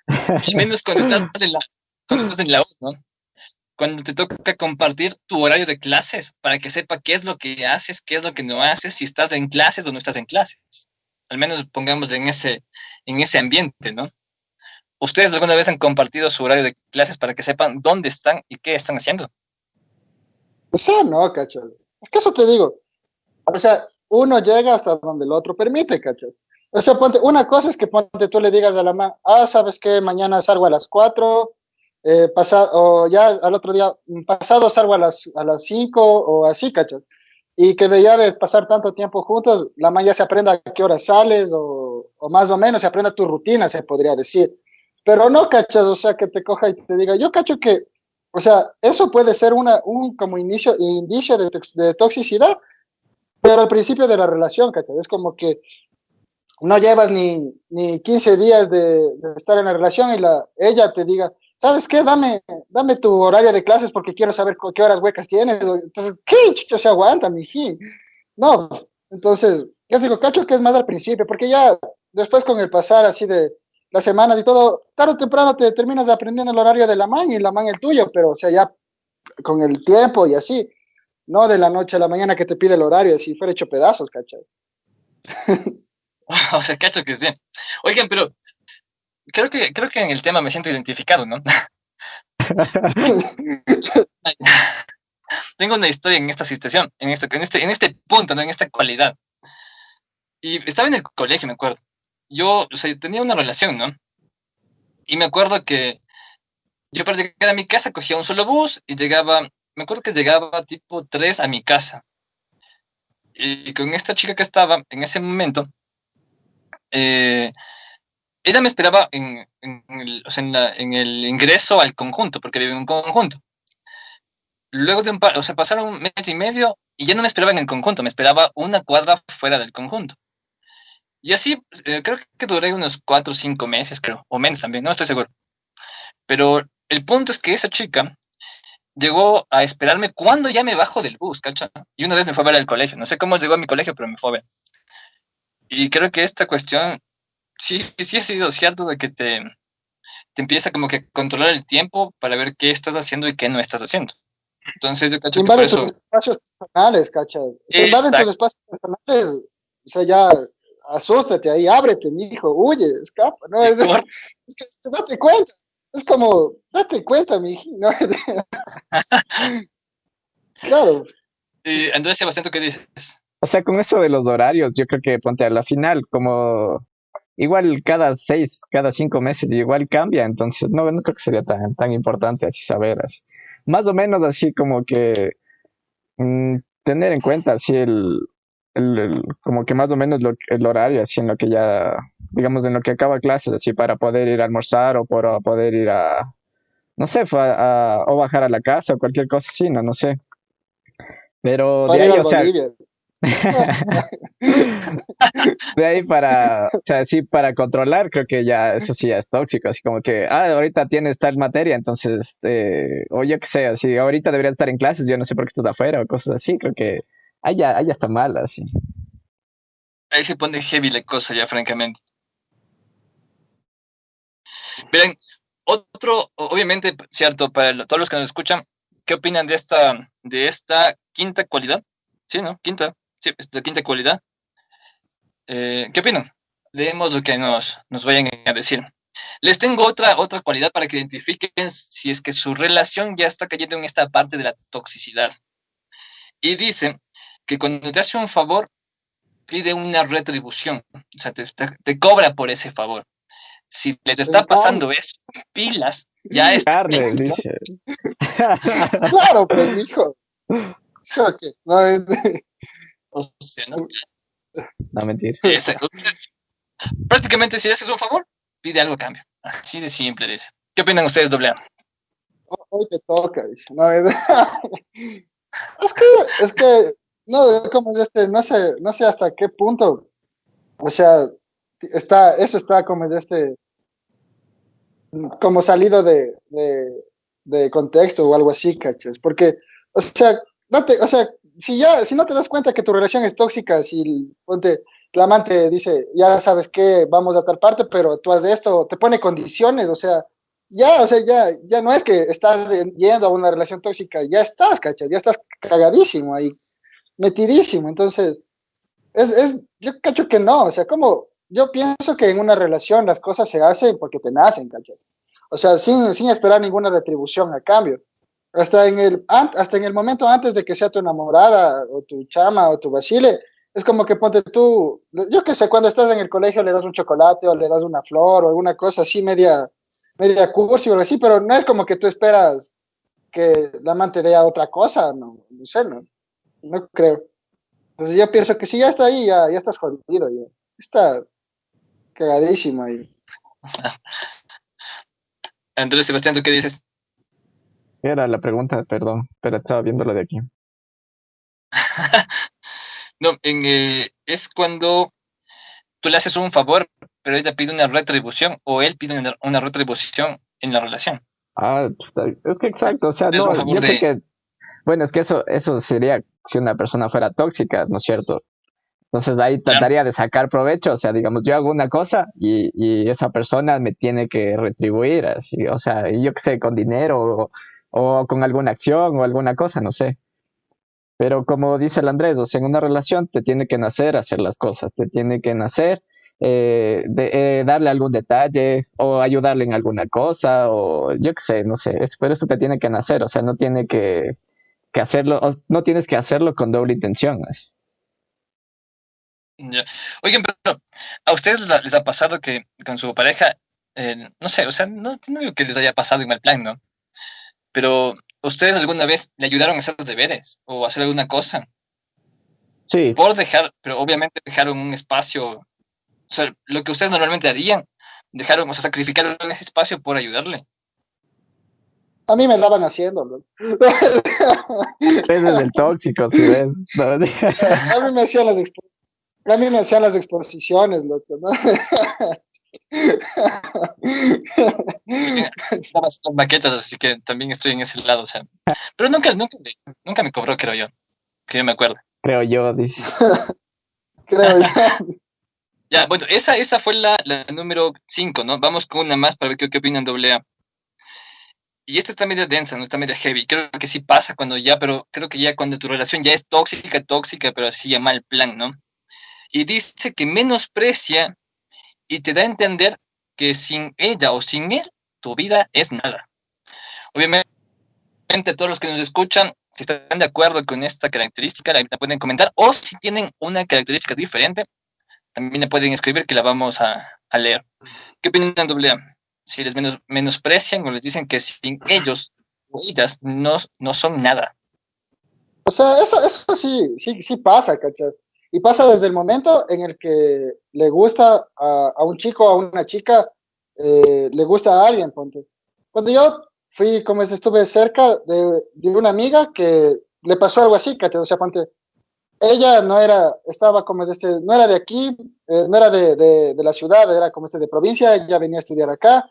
menos cuando estás en la, cuando estás en la ¿no? Cuando te toca compartir tu horario de clases para que sepa qué es lo que haces, qué es lo que no haces, si estás en clases o no estás en clases. Al menos pongamos en ese, en ese ambiente, ¿no? ¿Ustedes alguna vez han compartido su horario de clases para que sepan dónde están y qué están haciendo? O sea, no, cacho. Es que eso te digo. O sea, uno llega hasta donde el otro permite, cacho. O sea, ponte, una cosa es que ponte tú le digas a la mamá, ah, sabes que mañana salgo a las 4, eh, pasado, o ya al otro día, pasado salgo a las, a las 5 o así, ¿cachas? Y que de ya de pasar tanto tiempo juntos, la man ya se aprenda a qué hora sales o, más o menos se aprenda tu rutina, se podría decir. Pero no, ¿cachas? O sea, que te coja y te diga, yo cacho que, o sea, eso puede ser una, un como inicio, indicio de, de toxicidad, pero al principio de la relación, ¿cachas? Es como que no llevas ni, ni 15 días de, de estar en la relación y la, ella te diga, ¿sabes qué? Dame, dame tu horario de clases porque quiero saber qué horas huecas tienes. Entonces, ¿qué chucha se aguanta, miji? No, entonces, Yo digo, cacho que es más al principio, porque ya después con el pasar así de las semanas y todo, tarde o temprano te terminas aprendiendo el horario de la man y la man el tuyo, pero o sea, ya con el tiempo y así, no de la noche a la mañana que te pide el horario, así fuera hecho pedazos, ¿cachai? o sea, cacho que sí. Oigan, pero creo que, creo que en el tema me siento identificado, ¿no? Tengo una historia en esta situación, en este, en este, en este punto, ¿no? En esta cualidad. Y estaba en el colegio, me acuerdo. Yo, o sea, tenía una relación, ¿no? Y me acuerdo que yo para llegar a mi casa cogía un solo bus y llegaba, me acuerdo que llegaba tipo 3 a mi casa. Y, con esta chica que estaba en ese momento, eh, ella me esperaba en, el, o sea, en, el, ingreso al conjunto, porque vive en un conjunto. Luego de un par, o sea, pasaron un mes y medio y ya no me esperaba en el conjunto, me esperaba una cuadra fuera del conjunto. Y así, eh, creo que duré unos cuatro o cinco meses, creo, o menos también, no estoy seguro. Pero el punto es que esa chica llegó a esperarme cuando ya me bajo del bus, ¿cacha? Y una vez me fue a ver al colegio. No sé cómo llegó a mi colegio, pero me fue a ver. Y creo que esta cuestión sí, sí ha sido cierto de que te, te empieza como que a controlar el tiempo para ver qué estás haciendo y qué no estás haciendo. Entonces yo cacho que por eso... tus espacios personales, cacha. Se invaden tus espacios personales, o sea, ya asústate ahí, ábrete, mi hijo, huye, escapa, ¿no? Es, es que date cuenta, es como, date cuenta, mi hijo, ¿no? claro. Y Andrés Sebastián, ¿tú qué dices? O sea, con eso de los horarios, yo creo que ponte a la final, como igual cada seis, cada cinco meses igual cambia, entonces no, no creo que sería tan, tan importante así saber, así. Más o menos así como que mm, tener en cuenta así el, el, como que más o menos el horario, así en lo que ya, digamos, en lo que acaba clases, así para poder ir a almorzar o para poder ir a, no sé, o bajar a la casa o cualquier cosa así, no, no sé. Pero de ahí, o sea, de ahí para, o sea, sí, para controlar, creo que ya eso sí es tóxico, así como que, ah, ahorita tienes tal materia, entonces, eh, o yo qué sé, así, ahorita deberías estar en clases, yo no sé por qué estás afuera o cosas así, creo que ahí ya, ahí ya está mal, así. Ahí se pone heavy la cosa ya, francamente. Miren, otro, obviamente, cierto, para todos los que nos escuchan, ¿qué opinan de esta, de esta quinta cualidad? Sí, ¿no? Quinta. Sí, esta quinta cualidad. Eh, ¿Qué opinan? Leemos lo que nos, nos vayan a decir. Les tengo otra, otra cualidad para que identifiquen si es que su relación ya está cayendo en esta parte de la toxicidad. Y dice que cuando te hace un favor, pide una retribución. O sea, te, te cobra por ese favor. Si le te está pasando eso, pilas, ya es. Carne, claro, pues, hijo. No, ¿no? No mentir. prácticamente, si haces un favor, pide algo a cambio. Así de simple, dice. ¿Qué opinan ustedes, doble Hoy te toca, dice. No, es que, es que, no, como este, no sé, no sé hasta qué punto, o sea, está, eso está como de este, como salido de, de, de contexto o algo así, ¿cachas? Porque, o sea, date, o sea, si ya, si no te das cuenta que tu relación es tóxica, si ponte, la amante dice, ya sabes que vamos a tal parte, pero tú haces esto, te pone condiciones, o sea, ya, o sea, ya, ya no es que estás yendo a una relación tóxica, ya estás, ¿cachai? Ya estás cagadísimo ahí, metidísimo, entonces, es, es, yo cacho que no, o sea, como, yo pienso que en una relación las cosas se hacen porque te nacen, ¿cachai? O sea, sin, sin esperar ninguna retribución a cambio hasta en el, hasta en el momento antes de que sea tu enamorada o tu chama o tu basile, es como que ponte tú, yo qué sé, cuando estás en el colegio le das un chocolate o le das una flor o alguna cosa así media, media cursi o algo así, pero no es como que tú esperas que la amante dé otra cosa, no, no sé, no, no creo. Entonces yo pienso que si ya está ahí, ya, ya estás jodido, ya está cagadísimo ahí. Andrés Sebastián, ¿tú qué dices? Era la pregunta, perdón, pero estaba viéndolo de aquí. no, en, eh, es cuando tú le haces un favor, pero ella pide una retribución o él pide una, retribución en la relación. Ah, es que exacto, o sea, no, yo que, bueno, es que eso, eso sería si una persona fuera tóxica, ¿no es cierto? Entonces ahí trataría de sacar provecho, o sea, digamos, yo hago una cosa y, y esa persona me tiene que retribuir, así, o sea, yo qué sé, con dinero o, o, con alguna acción o alguna cosa, no sé. Pero como dice el Andrés, o sea, en una relación te tiene que nacer hacer las cosas, te tiene que nacer eh, eh, darle algún detalle o ayudarle en alguna cosa o yo qué sé, no sé, es, pero eso te tiene que nacer, o sea, no tiene que, que hacerlo, no tienes que hacerlo con doble intención. Así. Ya. Oigan, pero ¿a ustedes les ha, pasado que con su pareja, eh, no sé, o sea, no, no, digo que les haya pasado en mal plan, ¿no? Pero ¿ustedes alguna vez le ayudaron a hacer deberes o a hacer alguna cosa? Sí. Por dejar, pero obviamente dejaron un espacio, o sea, lo que ustedes normalmente harían, dejaron, o sea, sacrificaron ese espacio por ayudarle. A mí me daban haciendo, Ese es el tóxico, si ves. a mí me hacían las a mí me hacían las exposiciones, loco, ¿no? Estabas con maquetas, así que también estoy en ese lado, o sea. Pero nunca, nunca, nunca me cobró, creo yo. Que yo me acuerdo. Creo yo, dice. creo yo. Ya, bueno, esa, esa fue la, la número 5, ¿no? Vamos con una más para ver qué, qué opinan doble A. Y esta está media densa, no está media heavy. Creo que sí pasa cuando ya, pero creo que ya cuando tu relación ya es tóxica, tóxica, pero así a mal plan, ¿no? y dice que menosprecia y te da a entender que sin ella o sin él, tu vida es nada. Obviamente, todos los que nos escuchan, si están de acuerdo con esta característica, la, pueden comentar, o si tienen una característica diferente, también la pueden escribir que la vamos a, leer. ¿Qué opinan, doble Si les menos, menosprecian o les dicen que sin ellos o ellas no, no son nada. O sea, eso, eso sí, sí, sí pasa, ¿cachai? Y pasa desde el momento en el que le gusta a, un chico o a una chica, eh, le gusta a alguien, ponte. Cuando yo fui, como estuve cerca de, de, una amiga que le pasó algo así, ¿cachai? O sea, ponte, ella no era, estaba como este, no era de aquí, eh, no era de, de, de, la ciudad, era como este de provincia, ella venía a estudiar acá,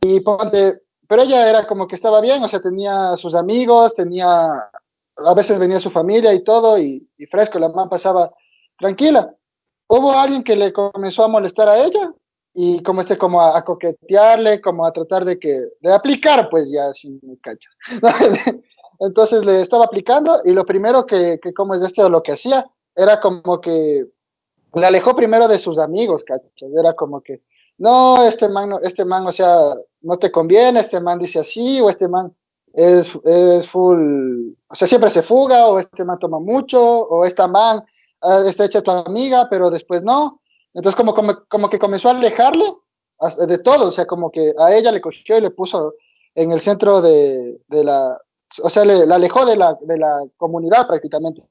y ponte, pero ella era como que estaba bien, o sea, tenía sus amigos, tenía, a veces venía su familia y todo, y, y fresco, la mamá pasaba tranquila. Hubo alguien que le comenzó a molestar a ella y como este, como a, coquetearle, como a tratar de que, de aplicar, pues ya, sin cachas. Entonces le estaba aplicando y lo primero que, que como es este, lo que hacía, era como que le alejó primero de sus amigos, cachas. Era como que, no, este man, este man, o sea, no te conviene, este man dice así, o este man es, es full, o sea, siempre se fuga, o este man toma mucho, o esta man está hecha tu amiga, pero después no. Entonces como, como, como que comenzó a alejarle de todo, o sea, como que a ella le cogió y le puso en el centro de, de la, o sea, le, alejó de la, de la comunidad prácticamente.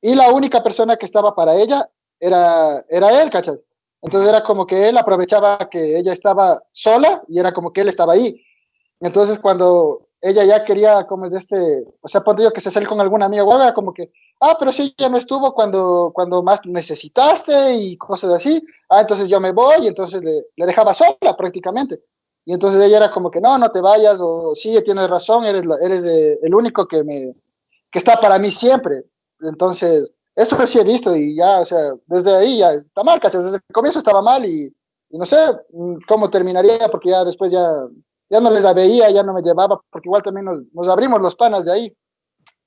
Y la única persona que estaba para ella era, era él, ¿cachai? Entonces era como que él aprovechaba que ella estaba sola y era como que él estaba ahí. Entonces cuando ella ya quería, como es de este, o sea, ponte yo que se sale con alguna amiga era como que, ah, pero si ella no estuvo cuando, cuando más necesitaste y cosas así, ah, entonces yo me voy, y entonces le, dejaba sola prácticamente. Y entonces ella era como que, no, no te vayas, o sí, tienes razón, eres, eres de, el único que, me, que está para mí siempre. Entonces, eso sí he visto y ya, o sea, desde ahí ya está mal, ¿cachas? Desde el comienzo estaba mal y, y no sé mm, cómo terminaría, porque ya después ya, ya no les la veía, ya no me llevaba, porque igual también nos, nos abrimos los panas de ahí.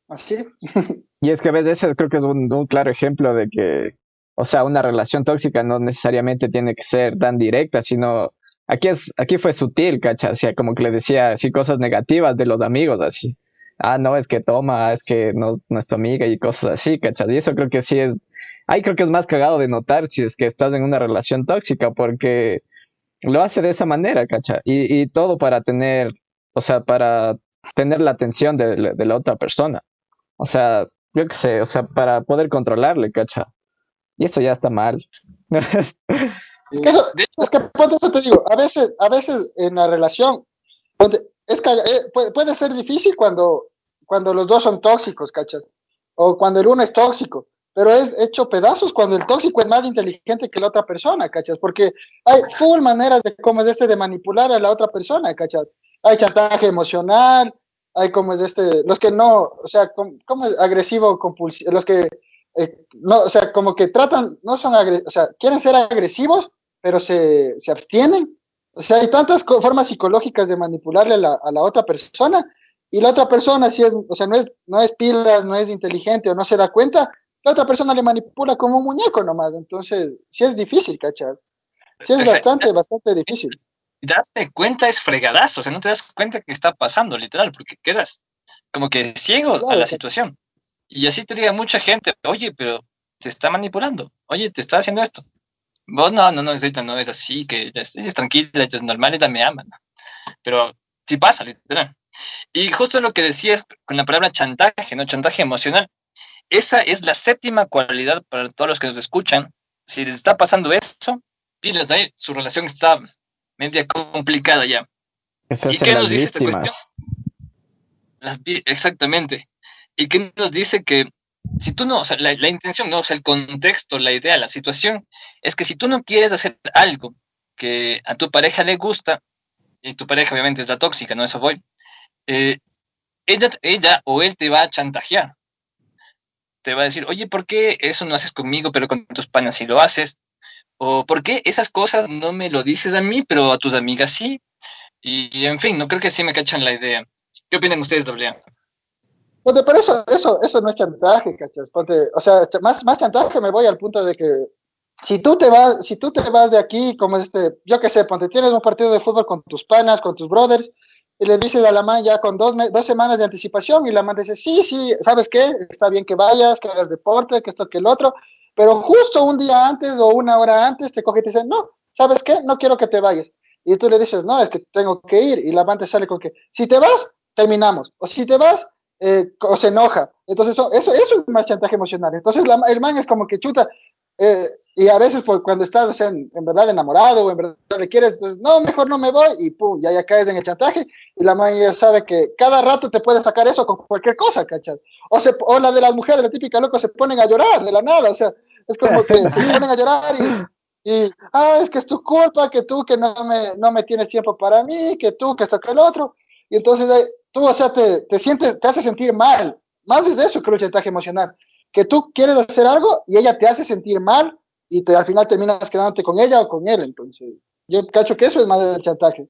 Así. Y es que a veces creo que es un, un, claro ejemplo de que, o sea, una relación tóxica no necesariamente tiene que ser tan directa, sino aquí es, aquí fue sutil, cacha, o como que le decía así cosas negativas de los amigos, así. Ah, no, es que toma, es que no, no es tu amiga y cosas así, cacha. Y eso creo que sí es, ahí creo que es más cagado de notar si es que estás en una relación tóxica, porque lo hace de esa manera, cacha. Y, y todo para tener, o sea, para tener la atención de, de la otra persona. O sea, yo qué sé, o sea, para poder controlarle, cacha. Y eso ya está mal. es que eso, es que ponte eso te digo, a veces, a veces en la relación, es que, eh, puede, ser difícil cuando, cuando los dos son tóxicos, cacha. O cuando el uno es tóxico, pero es hecho pedazos cuando el tóxico es más inteligente que la otra persona, ¿cachas? Porque hay full maneras de cómo es este de manipular a la otra persona, ¿cachas? Hay chantaje emocional, hay como es este, los que no, o sea, como, es agresivo compulsivo, los que eh, no, o sea, como que tratan, no son agresivos, o sea, quieren ser agresivos, pero se, se abstienen. O sea, hay tantas formas psicológicas de manipularle a la, a la, otra persona y la otra persona, si es, o sea, no es, no es pilas, no es inteligente o no se da cuenta, la otra persona le manipula como un muñeco nomás. Entonces, sí es difícil, ¿cachai? Sí es bastante, bastante difícil. Darte cuenta es fregadazo, o sea, no te das cuenta que está pasando, literal, porque quedas como que ciego a la situación. Y así te diga mucha gente, oye, pero te está manipulando, oye, te está haciendo esto. Vos no, no, no, no es así, que ya es, tranquila, es normal, ella me ama. Pero sí pasa, literal. Y justo lo que decías con la palabra chantaje, ¿no? Chantaje emocional. Esa es la séptima cualidad para todos los que nos escuchan. Si les está pasando eso, pilas ahí, su relación está media complicada ya. ¿Y qué nos dice esta cuestión? exactamente. ¿Y qué nos dice que si tú no, o sea, la, intención, no, o sea, el contexto, la idea, la situación, es que si tú no quieres hacer algo que a tu pareja le gusta, y tu pareja obviamente es la tóxica, no eso voy, eh, ella, ella o él te va a chantajear. Te va a decir, oye, ¿por qué eso no haces conmigo, pero con tus panas sí lo haces? O ¿por qué esas cosas no me lo dices a mí, pero a tus amigas sí? Y, en fin, no creo que sí me cachan la idea. ¿Qué opinan ustedes, Doblea? Pero eso, eso, eso no es chantaje, ¿cachas? o sea, más, más chantaje me voy al punto de que si tú te vas, si tú te vas de aquí, como este, yo qué sé, ponte, tienes un partido de fútbol con tus panas, con tus brothers, y le dices a la man ya con dos, dos semanas de anticipación, y la man dice, sí, sí, ¿sabes qué? Está bien que vayas, que hagas deporte, que esto, que el otro, pero justo un día antes o una hora antes te coge y te dice, no, ¿sabes qué? No quiero que te vayas. Y tú le dices, no, es que tengo que ir, y la man te sale con que, si te vas, terminamos, o si te vas, eh, o se enoja. Entonces, eso, eso, es más chantaje emocional. Entonces, la, el man es como que chuta, eh, y a veces por cuando estás en, verdad enamorado o en verdad le quieres, pues, no, mejor no me voy y pum, ya, ya caes en el chantaje. Y la ya sabe que cada rato te puede sacar eso con cualquier cosa, ¿cachai? O, se, o la de las mujeres, la típica loco, se ponen a llorar de la nada, o sea, es como que se ponen a llorar y, y, ah, es que es tu culpa, que tú que no me, no me tienes tiempo para mí, que tú que esto que el otro, y entonces eh, tú, o sea, te, te sientes, te hace sentir mal, más es eso que el chantaje emocional que tú quieres hacer algo y ella te hace sentir mal y te, al final terminas quedándote con ella o con él. Entonces, yo cacho que eso es más del chantaje.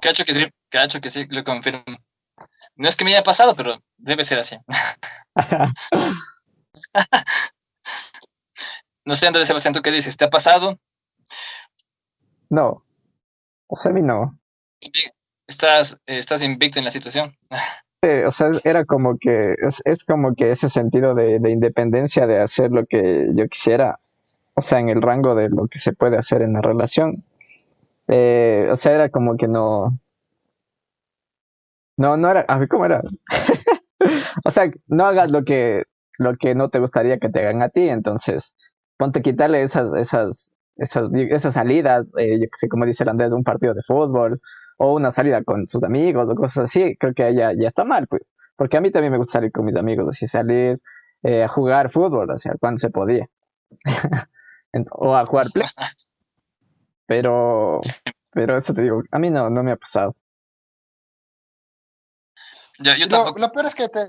Cacho que sí, cacho que sí, lo confirmo. No es que me haya pasado, pero debe ser así. no sé, Andrés Sebastián, ¿tú qué dices? ¿Te ha pasado? No. O sea, a mí no. ¿Estás, estás invicto en la situación? O sea, era como que, es, como que ese sentido de, independencia de hacer lo que yo quisiera, o sea, en el rango de lo que se puede hacer en la relación. Eh, o sea, era como que no, no, no era, a ver, ¿cómo era? o sea, no hagas lo que, lo que no te gustaría que te hagan a ti, entonces, ponte quitarle esas, esas, esas, esas salidas, eh, yo que sé, como dice el Andrés, de un partido de fútbol, o una salida con sus amigos o cosas así, creo que ya, ya está mal, pues. Porque a mí también me gusta salir con mis amigos, así salir eh, a jugar fútbol, o sea, cuando se podía. o a jugar play. Pero, pero eso te digo, a mí no, no me ha pasado. yo lo, peor es que te,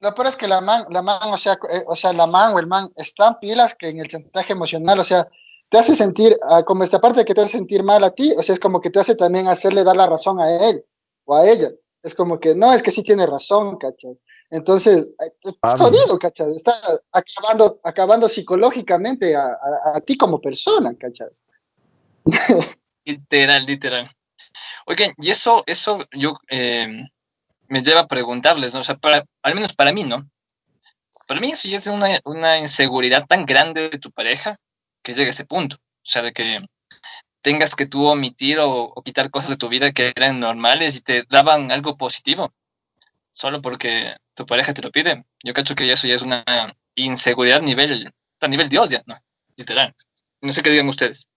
lo peor es que la man, la man, o sea, eh, o sea, la man o el man están pilas que en el chantaje emocional, o sea, te hace sentir, ah, como esta parte que te hace sentir mal a ti, o sea, es como que te hace también hacerle dar la razón a él o a ella. Es como que, no, es que sí tiene razón, ¿cachai? Entonces, es jodido, ¿cachai? Está acabando, acabando psicológicamente a, ti como persona, ¿cachai? Literal, literal. Oigan, y eso, eso yo eh, me lleva a preguntarles, ¿no? O sea, para, al menos para mí, ¿no? Para mí eso ya es una, una inseguridad tan grande de tu pareja que llegue a ese punto. O sea, de que tengas que tú omitir o, quitar cosas de tu vida que eran normales y te daban algo positivo, solo porque tu pareja te lo pide. Yo cacho que eso ya es una inseguridad a nivel, a nivel Dios ya, ¿no? Literal. No sé qué digan ustedes.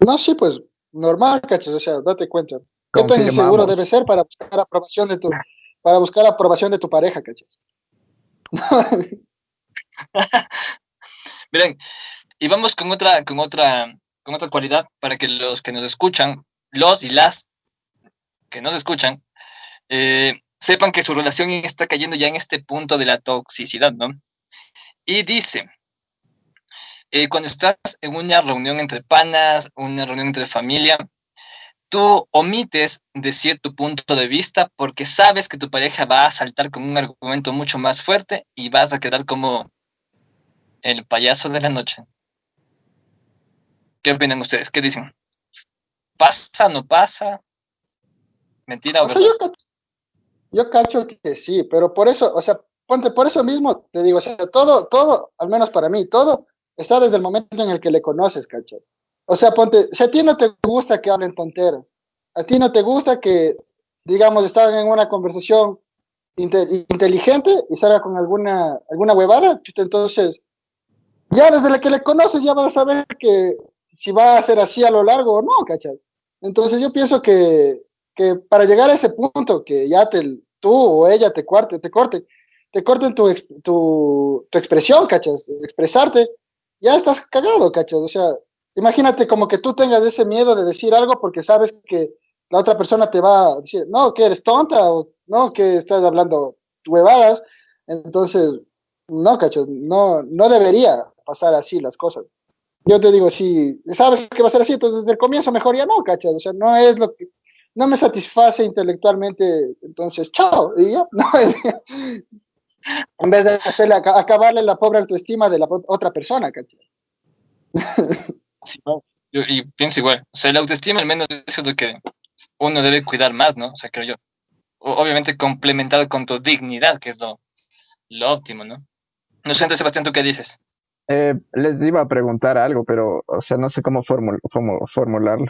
No, sí, pues normal, cachos, o sea, date cuenta. ¿Qué tan inseguro debe ser para buscar aprobación de tu, para buscar aprobación de tu pareja, cachos? Miren, y vamos con otra, con otra, con otra cualidad para que los que nos escuchan, los y las que nos escuchan, eh, sepan que su relación está cayendo ya en este punto de la toxicidad, ¿no? Y dice, eh, cuando estás en una reunión entre panas, una reunión entre familia, tú omites decir tu punto de vista porque sabes que tu pareja va a saltar con un argumento mucho más fuerte y vas a quedar como el payaso de la noche. ¿Qué opinan ustedes? ¿Qué dicen? ¿Pasa, no pasa? ¿Mentira o, yo, cacho, yo cacho que sí, pero por eso, o sea, ponte, por eso mismo te digo, o sea, todo, todo, al menos para mí, todo está desde el momento en el que le conoces, cacho. O sea, ponte, si a ti no te gusta que hablen tonteras, a ti no te gusta que, digamos, estaban en una conversación inteligente y salga con alguna, alguna huevada, entonces, ya desde que le conoces ya vas a saber que si va a ser así a lo largo o no, ¿cachai? Entonces yo pienso que, que para llegar a ese punto, que ya te, tú o ella te corte, te corte, te corten tu, tu, tu expresión, ¿cachas? Expresarte, ya estás cagado, ¿cachas? O sea, imagínate como que tú tengas ese miedo de decir algo porque sabes que la otra persona te va a decir, no, que eres tonta o no, que estás hablando huevadas. Entonces, no, ¿cachas? No, no debería pasar así las cosas. Yo te digo, si sabes que va a ser así, entonces desde el comienzo mejor ya no, ¿cachas? O sea, no es lo que, no me satisface intelectualmente, entonces, chao, y ya, no, en vez de hacerle, acabarle la pobre autoestima de la otra persona, ¿cachai? Sí, yo, y pienso igual, o sea, la autoestima al menos es lo que uno debe cuidar más, ¿no? O sea, creo yo. obviamente complementado con tu dignidad, que es lo, lo óptimo, ¿no? No sé, Sebastián, ¿tú qué dices? Eh, les iba a preguntar algo, pero, o sea, no sé cómo, cómo formularlo.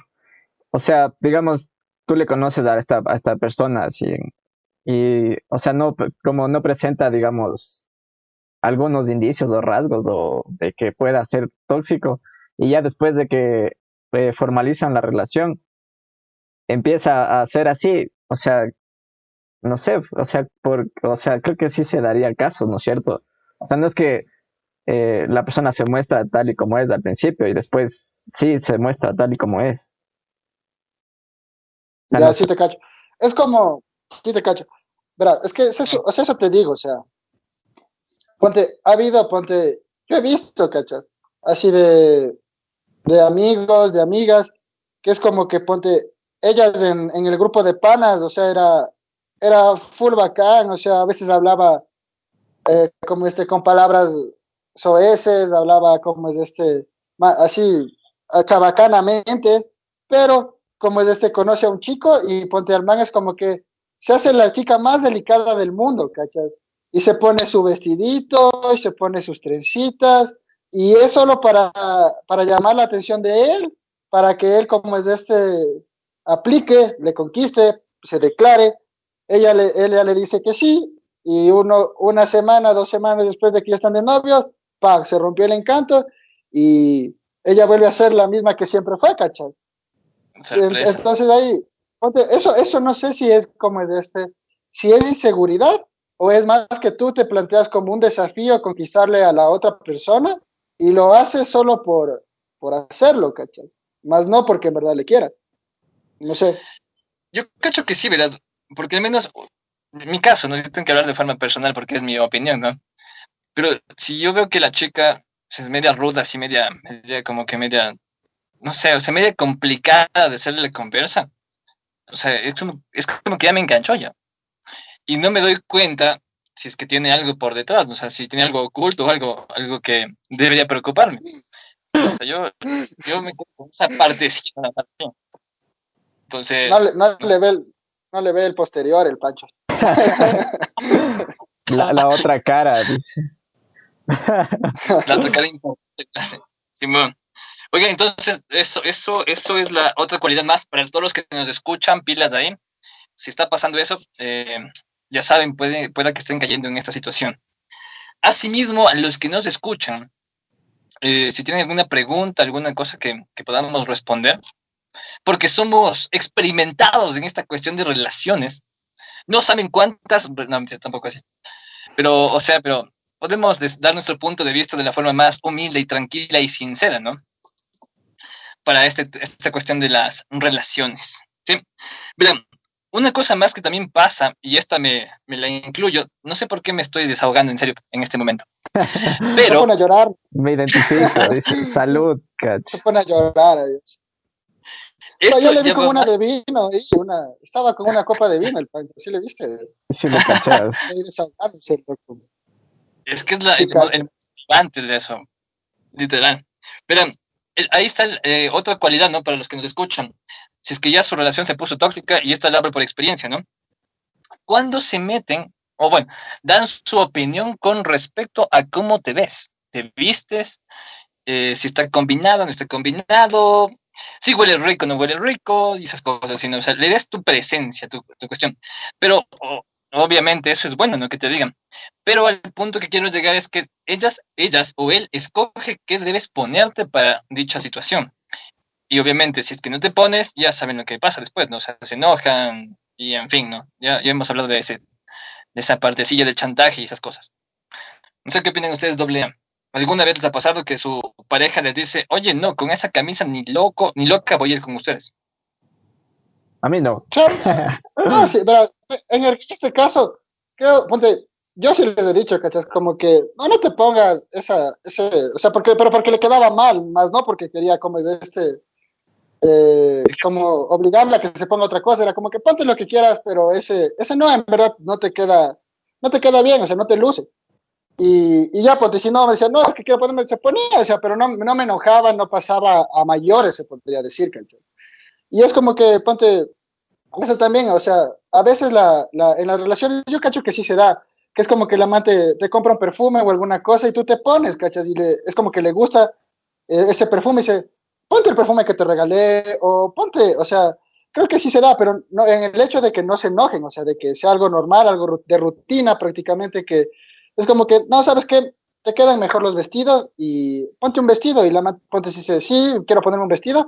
O sea, digamos, tú le conoces a esta, a esta persona así, y, o sea, no, como no presenta, digamos, algunos indicios o rasgos o de que pueda ser tóxico, y ya después de que eh, formalizan la relación, empieza a ser así, o sea, no sé, o sea, por, o sea, creo que sí se daría caso, ¿no es cierto? O sea, no es que eh, la persona se muestra tal y como es al principio y después sí se muestra tal y como es. ya, sí te cacho. Es como, sí te cacho. Verá, es que eso, o sea, eso te digo, o sea, ponte, ha habido, ponte, yo he visto, cachas, así de, de amigos, de amigas, que es como que, ponte, ellas en, en el grupo de panas, o sea, era, era full bacán, o sea, a veces hablaba eh, como este, con palabras soeces, hablaba como es este, así, chabacanamente, pero como es este, conoce a un chico y ponte al man es como que se hace la chica más delicada del mundo, ¿cachai? Y se pone su vestidito, y se pone sus trencitas, y es solo para, para llamar la atención de él, para que él, como es este, aplique, le conquiste, se declare. Ella le, ella le dice que sí, y uno, una semana, dos semanas después de que ya están de novio, se rompió el encanto y ella vuelve a ser la misma que siempre fue, ¿cachai? Entonces ahí, eso, eso no sé si es como de este, si es inseguridad o es más que tú te planteas como un desafío conquistarle a la otra persona y lo haces solo por, por hacerlo, ¿cachai? Más no porque en verdad le quieras. No sé. Yo cacho que sí, ¿verdad? Porque al menos, en mi caso, no yo tengo que hablar de forma personal porque es mi opinión, ¿no? Pero si yo veo que la chica es media ruda, así media, media como que media, no sé, o sea, media complicada de hacerle la conversa, o sea, es como, es como que ya me enganchó ya. Y no me doy cuenta si es que tiene algo por detrás, o sea, si tiene algo oculto o algo, algo que debería preocuparme. O sea, yo, yo me quedo con esa partecita. Entonces. No le, no, le ve el, no le ve el posterior, el Pancho. La, la otra cara, dice. La otra cara importante. Simón. Oigan, entonces, eso, eso, eso es la otra cualidad más para todos los que nos escuchan, pilas ahí. Si está pasando eso, eh, ya saben, puede, pueda que estén cayendo en esta situación. Asimismo, a los que nos escuchan, eh, si tienen alguna pregunta, alguna cosa que, que, podamos responder, porque somos experimentados en esta cuestión de relaciones, no saben cuántas, no, tampoco así, pero, o sea, pero podemos dar nuestro punto de vista de la forma más humilde y tranquila y sincera, ¿no? Para este, esta cuestión de las relaciones. ¿sí? una cosa más que también pasa, y esta me, me, la incluyo, no sé por qué me estoy desahogando en serio en este momento. Pero. Se pone a llorar. Me identifico, dice, salud, cacho. Se pone a llorar, adiós. yo le vi con una de vino, y una, estaba con una copa de vino el Pancho, ¿sí le viste? Sí, lo cachas. Es que es la, el, antes de eso, literal. Pero ahí está eh, otra cualidad, ¿no? Para los que nos escuchan. Si es que ya su relación se puso tóxica, y esta la hablo por experiencia, ¿no? Cuando se meten, o bueno, dan su opinión con respecto a cómo te ves, te vistes, eh, si está combinado, no está combinado, si huele rico, no huele rico, y esas cosas, sino, o sea, le des tu presencia, tu, tu cuestión. Pero obviamente eso es bueno, ¿no? Que te digan. Pero el punto que quiero llegar es que ellas, ellas o él escoge qué debes ponerte para dicha situación. Y obviamente, si es que no te pones, ya saben lo que pasa después, ¿no? Se enojan y en fin, ¿no? Ya, ya hemos hablado de, ese, de esa partecilla del chantaje y esas cosas. No sé qué opinan ustedes, doble A. ¿Alguna vez les ha pasado que su pareja les dice, oye, no, con esa camisa ni loco, ni loca voy a ir con ustedes? A mí no. no, sí, pero en este caso, ponte, yo sí les he dicho, ¿cachas? Como que no, no te pongas esa, ese, o sea, porque, pero porque le quedaba mal, más no porque quería como de este, eh, como obligarla a que se ponga otra cosa, era como que ponte lo que quieras, pero ese, ese no, en verdad, no te queda, no te queda bien, o sea, no te luce. Y, y ya, pues, si no, me decía, no, es que quiero ponerme, se ponía, o sea, pero no, no me enojaba, no pasaba a mayores, se podría decir, ¿cachai? Y es como que, ponte, eso también, o sea, a veces la, la, en las relaciones yo cacho que sí se da, que es como que el amante te compra un perfume o alguna cosa y tú te pones, cachas, y le, es como que le gusta eh, ese perfume y dice, ponte el perfume que te regalé o ponte, o sea, creo que sí se da, pero no, en el hecho de que no se enojen, o sea, de que sea algo normal, algo de rutina prácticamente, que es como que, no, ¿sabes qué? Te quedan mejor los vestidos y ponte un vestido y la ponte si dice, sí, quiero ponerme un vestido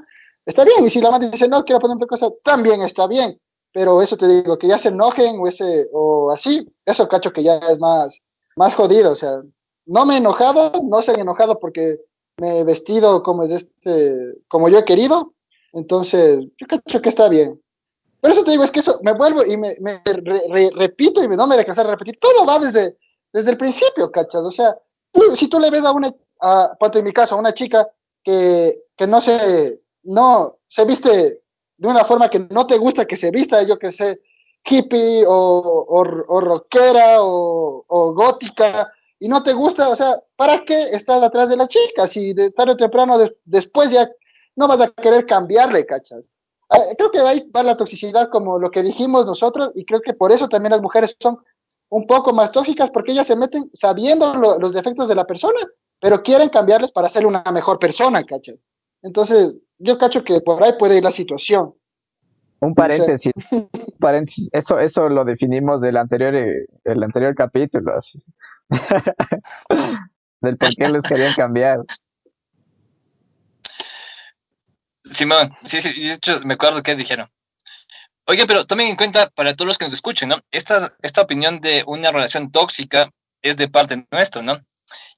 está bien. Y si la madre dice, no, quiero poner otra cosa, también está bien. Pero eso te digo, que ya se enojen o, ese, o así, eso cacho que ya es más, más jodido. O sea, no me he enojado, no se han enojado porque me he vestido como, es este, como yo he querido. Entonces, yo cacho que está bien. Pero eso te digo, es que eso me vuelvo y me, repito y no me dejas de repetir. Todo va desde, desde el principio, cachas. O sea, si tú le ves a una, a, en mi caso, a una chica que, que no se no se viste de una forma que no te gusta que se vista, yo que sé, hippie o, o, rockera o, gótica, y no te gusta, o sea, ¿para qué estás atrás de la chica? Si de tarde o temprano después ya no vas a querer cambiarle, ¿cachas? Ah, creo que ahí va la toxicidad como lo que dijimos nosotros, y creo que por eso también las mujeres son un poco más tóxicas, porque ellas se meten sabiendo los defectos de la persona, pero quieren cambiarles para ser una mejor persona, ¿cachas? Entonces, yo cacho que por ahí puede ir la situación. Un paréntesis, paréntesis, eso, eso lo definimos del anterior, eh, el anterior capítulo, del por qué les querían cambiar. Simón, sí, sí, de hecho me acuerdo que dijeron. Oye, pero tomen en cuenta para todos los que nos escuchen, ¿no? Esta, esta opinión de una relación tóxica es de parte nuestra, ¿no?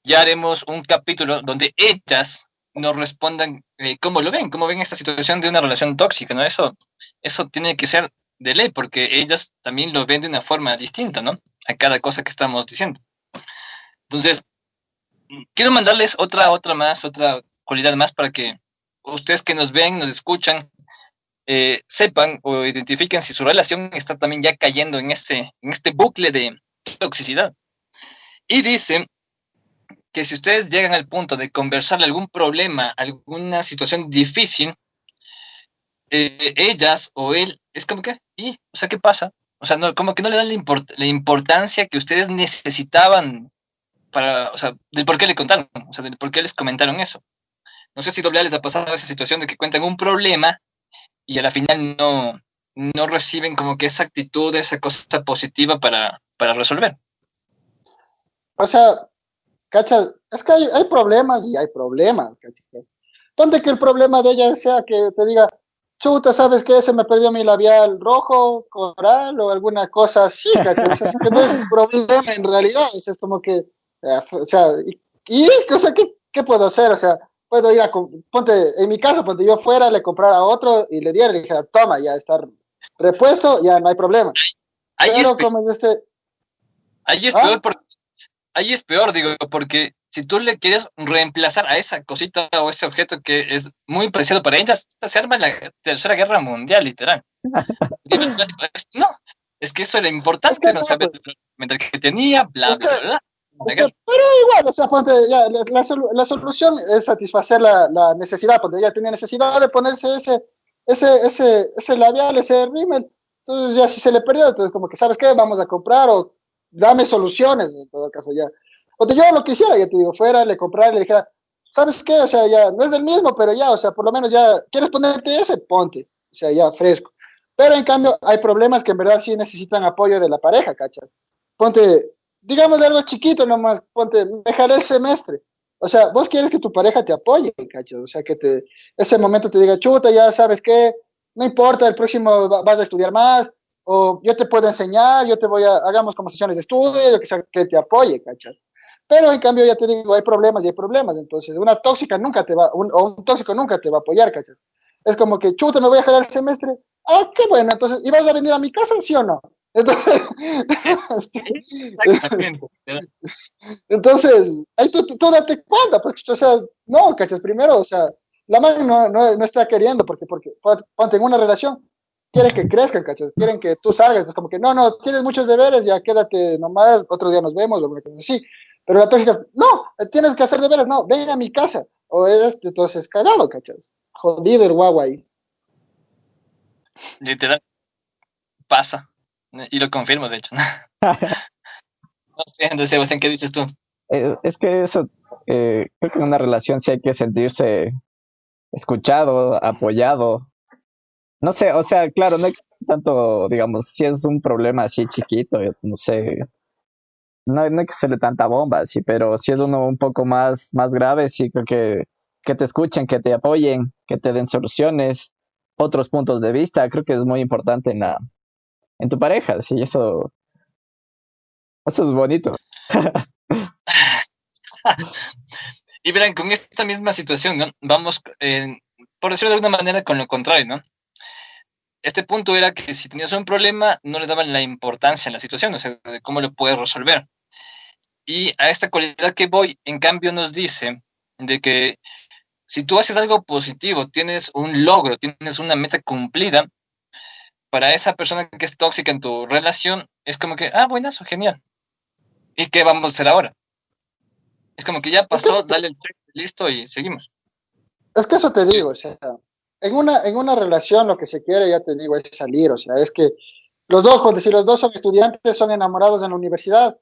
Ya haremos un capítulo donde ellas nos respondan eh, cómo lo ven, cómo ven esta situación de una relación tóxica, ¿no? Eso, eso tiene que ser de ley, porque ellas también lo ven de una forma distinta, ¿no? A cada cosa que estamos diciendo. Entonces, quiero mandarles otra, otra más, otra cualidad más para que ustedes que nos ven, nos escuchan, eh, sepan o identifiquen si su relación está también ya cayendo en este, en este bucle de toxicidad. Y dice que si ustedes llegan al punto de conversar algún problema, alguna situación difícil, eh, ellas o él, es como que, ¿y? O sea, ¿qué pasa? O sea, no, como que no le dan la, importancia que ustedes necesitaban para, o sea, del por qué le contaron, o sea, del por qué les comentaron eso. No sé si doble les ha pasado esa situación de que cuentan un problema y a la final no, no reciben como que esa actitud, esa cosa positiva para, para resolver. O sea, ¿Cachas? Es que hay, problemas y hay problemas, ¿cachas? Ponte que el problema de ella sea que te diga, chuta, ¿sabes qué? Se me perdió mi labial rojo, coral o alguna cosa así, ¿cachas? es que no es un problema en realidad, es como que, eh, o sea, y, o sea, ¿qué, ¿qué, puedo hacer? O sea, puedo ir a, ponte, en mi caso, ponte yo fuera, le comprara a otro y le diera y le dijera, toma, ya está, repuesto, ya no hay problema. Ahí Pero es, como este, ahí es ¿Ah? peor porque ahí es peor, digo, porque si tú le quieres reemplazar a esa cosita o ese objeto que es muy preciado para ellas, se arma la tercera guerra mundial, literal. No, es que eso era importante, Es que no no, sabes el que tenía, bla, Es bla, que- bla, bla. Es que, pero igual, o sea, ponte, ya, la, la solu- la solución es satisfacer la, la necesidad, porque ella tenía necesidad de ponerse ese, ese, ese, ese labial, ese rímel. Entonces, ya si se le perdió, entonces, como que, ¿sabes qué? Vamos a comprar o dame soluciones, en todo caso, ya. Porque yo lo quisiera, ya te digo, fuera, le comprara, le dijera, ¿sabes qué? O sea, ya, no es del mismo, pero ya, o sea, por lo menos ya, ¿quieres ponerte ese? Ponte, o sea, ya, fresco. Pero en cambio, hay problemas que en verdad sí necesitan apoyo de la pareja, ¿cachai? Ponte, digamos algo chiquito nomás, ponte, me jalé el semestre. O sea, vos quieres que tu pareja te apoye, ¿cachai? O sea, que ese momento te diga, chuta, ya sabes qué, no importa, el próximo va- vas a estudiar más, o yo te puedo enseñar, yo te voy a, hagamos como sesiones de estudio, yo que sea, que te apoye, ¿cachai? Pero en cambio, ya te digo, hay problemas y hay problemas. Entonces, una tóxica nunca te va, un, o un tóxico nunca te va a apoyar, ¿cachai? Es como que, chuta, me voy a jalar el semestre. Ah, qué bueno, entonces, ¿y vas a venir a mi casa, sí o no? Entonces, este, entonces ahí tú, tú, tú date cuenta, pues, o sea, no, ¿cachai? Primero, o sea, la man no, no, no está queriendo, porque, porque pon- ponte en una relación, quieren que crezcan, ¿cachai? Quieren que tú salgas, es como que, no, no, tienes muchos deberes, ya quédate nomás, otro día nos vemos, o alguna cosa así. Pero la tóxica, no, tienes que hacer deberes, no, ven a mi casa. O eres, entonces, cagado, ¿cachai? Jodido el guagua ahí. Literal. Pasa. Y lo confirmo, de hecho. no sé, Andrés Sebastián, ¿qué dices tú? Eh, es que eso, eh, creo que en una relación sí hay que sentirse escuchado, apoyado. No sé, o sea, claro, no hay tanto, digamos, si es un problema así chiquito, eh, no sé, no, no hay que hacerle tanta bomba, sí, pero si es uno un poco más, más grave, sí creo que, que te escuchen, que te apoyen, que te den soluciones, otros puntos de vista, creo que es muy importante en la, en tu pareja, sí, eso, eso es bonito. Y verán, con esta misma situación, ¿no? Vamos, eh, por decirlo de alguna manera, con lo contrario, ¿no? Este punto era que si tenías un problema, no le daban la importancia a la situación, o sea, de cómo lo puedes resolver. Y a esta cualidad que voy, en cambio, nos dice de que si tú haces algo positivo, tienes un logro, tienes una meta cumplida, para esa persona que es tóxica en tu relación, es como que, ah, buenazo, genial. ¿Y qué vamos a hacer ahora? Es como que ya pasó, dale el check, listo y seguimos. Es que eso te digo, o sea, en una, en una relación lo que se quiere, ya te digo, es salir, o sea, es que los dos, cuando si los dos son estudiantes, son enamorados en la universidad,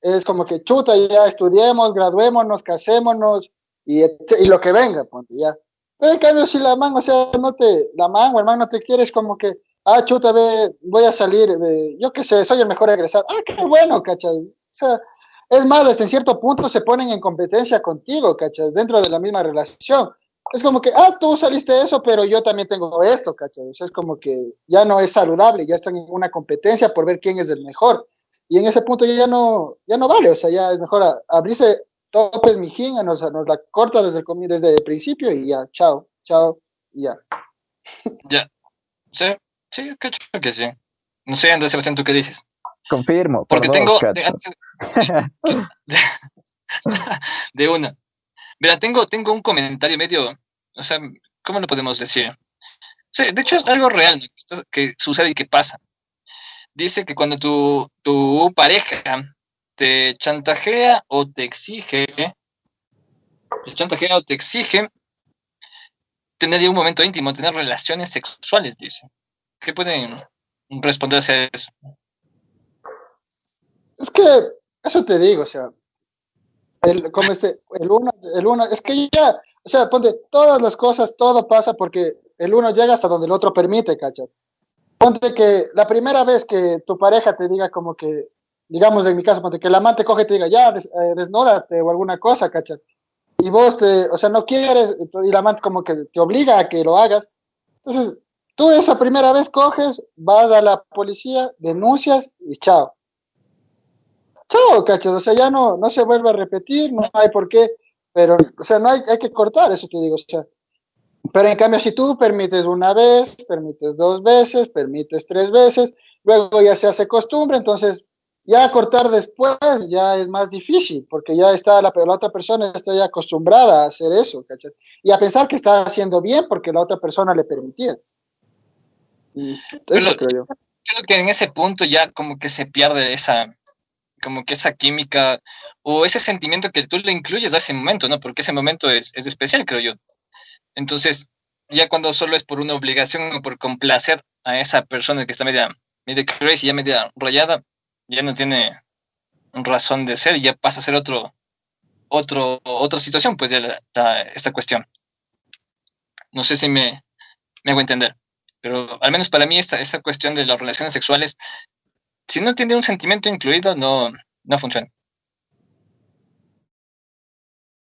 es como que chuta, ya estudiemos, graduémonos, casémonos y, y lo que venga, ponte ya. Pero en cambio, si la man, o sea, no te, la man o el man no te quiere, es como que, ah, chuta, ve, voy a salir, ve, yo qué sé, soy el mejor egresado. Ah, qué bueno, cachai. O sea, es más, hasta en cierto punto se ponen en competencia contigo, cachai, dentro de la misma relación es como que, ah, tú saliste de eso, pero yo también tengo esto, ¿cachai? O sea, es como que ya no es saludable, ya están en una competencia por ver quién es el mejor. Y en ese punto ya no, ya no vale, o sea, ya es mejor a- abrirse topes, mijín, nos, nos la corta desde el, comi- desde el principio y ya, chao, chao, y ya. Ya. Sí, sí, cacho que sí. No sé, Andrés Sebastián, ¿tú qué dices? Confirmo. por Porque dos, tengo. De, de una. Mira, tengo, tengo un comentario medio. O sea, ¿cómo lo podemos decir? De hecho es algo real que sucede y que pasa. Dice que cuando tu, tu pareja te chantajea o te exige, te chantajea o te exige tener un momento íntimo, tener relaciones sexuales, dice. ¿Qué pueden responderse a eso? Es que, eso te digo, o sea, el, como este, el uno, el uno, es que ya, o sea, ponte, todas las cosas, todo pasa porque el uno llega hasta donde el otro permite, ¿cachai? Ponte que la primera vez que tu pareja te diga como que, digamos en mi caso, ponte que la amante coge y te diga, ya, des, eh, desnúdate o alguna cosa, ¿cachai? Y vos te, o sea, no quieres, y la amante como que te obliga a que lo hagas. Entonces, tú esa primera vez coges, vas a la policía, denuncias y chao. Chao, cachos, o sea, ya no, no se vuelve a repetir, no hay por qué, pero, o sea, no hay, hay que cortar, eso te digo, o sea, Pero en cambio, si tú permites una vez, permites dos veces, permites tres veces, luego ya se hace costumbre, entonces ya cortar después ya es más difícil, porque ya está la, otra persona está ya acostumbrada a hacer eso, ¿cachai? Y a pensar que está haciendo bien porque la otra persona le permitía. eso creo yo. Creo que en ese punto ya como que se pierde esa, como que esa química o ese sentimiento que tú le incluyes a ese momento, ¿no? Porque ese momento es, es especial, creo yo. Entonces, ya cuando solo es por una obligación o por complacer a esa persona que está media, media crazy, ya media rayada, ya no tiene razón de ser, ya pasa a ser otro, otro, otra situación, pues, de esta cuestión. No sé si me, me hago entender, pero al menos para mí esta, esta cuestión de las relaciones sexuales, si no tiene un sentimiento incluido, no, no funciona.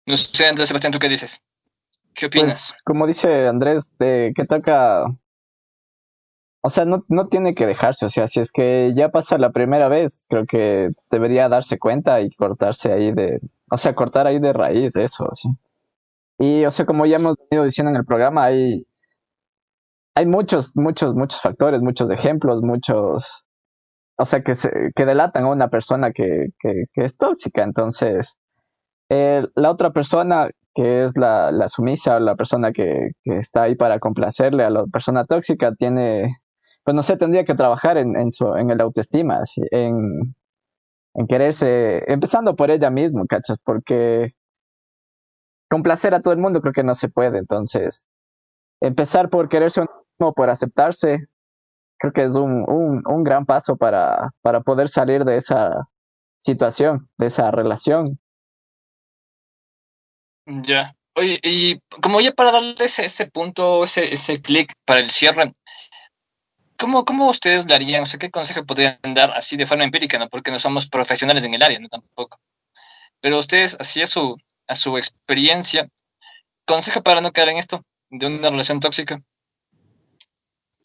No sé, Andrés Sebastián, ¿tú qué dices? ¿Qué pues, opinas? como dice Andrés, de que toca o sea, no, no tiene que dejarse, o sea, si es que ya pasa la primera vez, creo que debería darse cuenta y cortarse ahí de, o sea, cortar ahí de raíz eso, ¿sí? Y, o sea, como ya hemos venido diciendo en el programa, hay, hay muchos, muchos, muchos factores, muchos ejemplos, muchos, o sea, que, se, que delatan a una persona que, que, es tóxica. Entonces, eh, la otra persona que es la, la sumisa o la persona que, que, está ahí para complacerle a la persona tóxica, tiene, pues no sé, tendría que trabajar en, en, su, en el autoestima, en, en quererse, empezando por ella misma, ¿cachas? Porque complacer a todo el mundo creo que no se puede, entonces empezar por quererse uno por aceptarse, creo que es un, un, un gran paso para, para poder salir de esa situación, de esa relación. Ya. Oye, y como ya para darle ese, punto, ese, ese clic para el cierre, ¿Cómo, ¿Cómo ustedes le harían? O sea, ¿qué consejo podrían dar así de forma empírica? ¿no? Porque no somos profesionales en el área, ¿no? Tampoco. Pero ustedes, así a su, a su experiencia, ¿consejo para no caer en esto de una relación tóxica?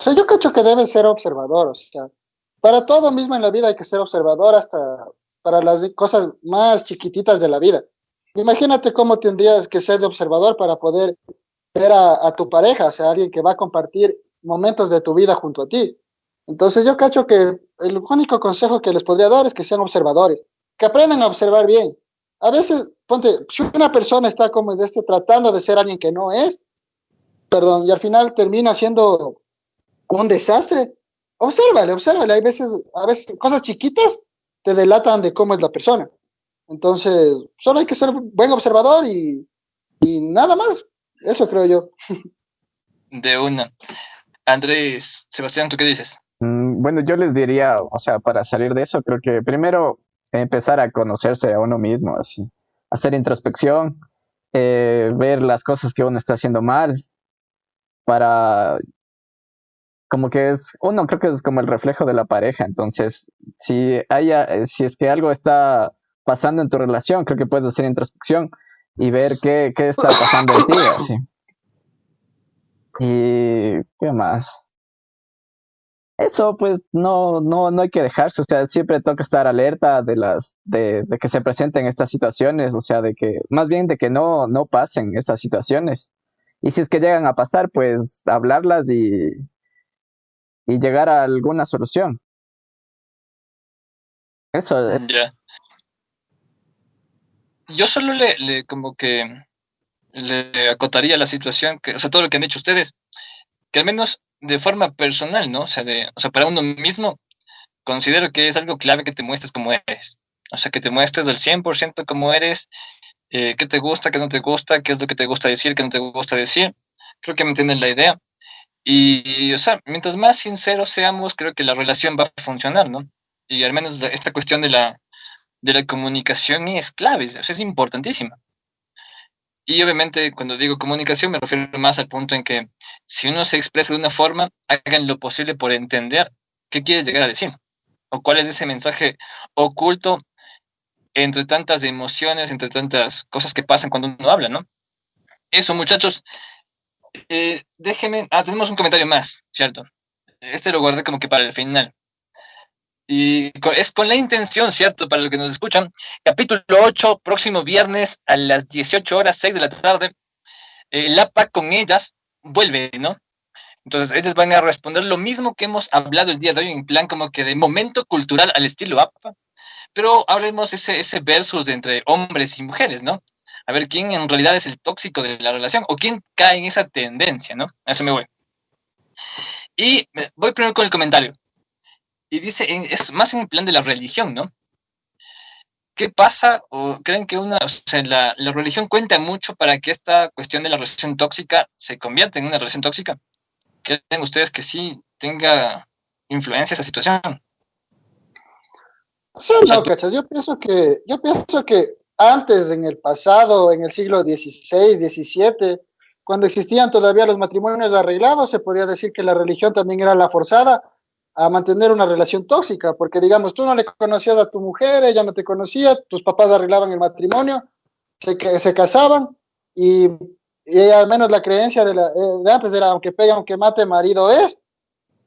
O sea, yo creo que debe ser observador. O sea, para todo mismo en la vida hay que ser observador hasta para las cosas más chiquititas de la vida. Imagínate cómo tendrías que ser de observador para poder ver a, a tu pareja, o sea, alguien que va a compartir momentos de tu vida junto a ti. Entonces yo cacho que el único consejo que les podría dar es que sean observadores, que aprendan a observar bien. A veces, ponte, si una persona está como es este, tratando de ser alguien que no es, perdón, y al final termina siendo un desastre, obsérvale, obsérvale. Hay veces, a veces cosas chiquitas te delatan de cómo es la persona. Entonces, solo hay que ser buen observador y, y nada más. Eso creo yo. De una. Andrés, Sebastián, ¿tú qué dices? Mm, bueno, yo les diría, o sea, para salir de eso, creo que primero empezar a conocerse a uno mismo, así, hacer introspección, eh, ver las cosas que uno está haciendo mal, para, como que es, uno creo que es como el reflejo de la pareja, entonces, si haya, eh, si es que algo está pasando en tu relación, creo que puedes hacer introspección y ver qué, qué está pasando en ti, así. Y qué más. Eso, pues, no, no, no hay que dejarse, o sea, siempre toca estar alerta de las, de, de que se presenten estas situaciones, o sea, de que, más bien de que no, no pasen estas situaciones. Y si es que llegan a pasar, pues hablarlas y, y llegar a alguna solución. Eso. Es. Yo solo le, le como que le acotaría la situación, que, o sea, todo lo que han dicho ustedes, que al menos de forma personal, ¿no? O sea, de, o sea, para uno mismo, considero que es algo clave que te muestres como eres. O sea, que te muestres del 100% como eres, eh, qué te gusta, qué no te gusta, qué es lo que te gusta decir, qué no te gusta decir. Creo que me entienden la idea. Y, o sea, mientras más sinceros seamos, creo que la relación va a funcionar, ¿no? Y al menos esta cuestión de la, de la comunicación es clave, sea, es importantísima. Y obviamente cuando digo comunicación me refiero más al punto en que si uno se expresa de una forma, hagan lo posible por entender qué quieres llegar a decir o cuál es ese mensaje oculto entre tantas emociones, entre tantas cosas que pasan cuando uno habla, ¿no? Eso, muchachos. Eh, déjenme. Ah, tenemos un comentario más, ¿cierto? Este lo guardé como que para el final. Y es con la intención, ¿cierto? Para los que nos escuchan, capítulo 8, próximo viernes a las 18 horas, 6 de la tarde, el APA con ellas, vuelve, ¿no? Entonces, ellos van a responder lo mismo que hemos hablado el día de hoy, en plan como que de momento cultural al estilo APA, pero hablemos ese, ese versus entre hombres y mujeres, ¿no? A ver quién en realidad es el tóxico de la relación o quién cae en esa tendencia, ¿no? A eso me voy. Y voy primero con el comentario. Y dice, es más en el plan de la religión, ¿no? ¿Qué pasa? ¿O creen que una, o sea, la, la religión cuenta mucho para que esta cuestión de la relación tóxica se convierta en una relación tóxica? ¿Creen ustedes que sí tenga influencia esa situación? Sí, no, cachas. Yo pienso que, yo pienso que antes, en el pasado, en el siglo XVI, XVII, cuando existían todavía los matrimonios arreglados, se podía decir que la religión también era la forzada a mantener una relación tóxica, porque digamos, tú no le conocías a tu mujer, ella no te conocía, tus papás arreglaban el matrimonio, se, se casaban y, al menos la creencia de, la, eh, de antes era, aunque pegue, aunque mate, marido es,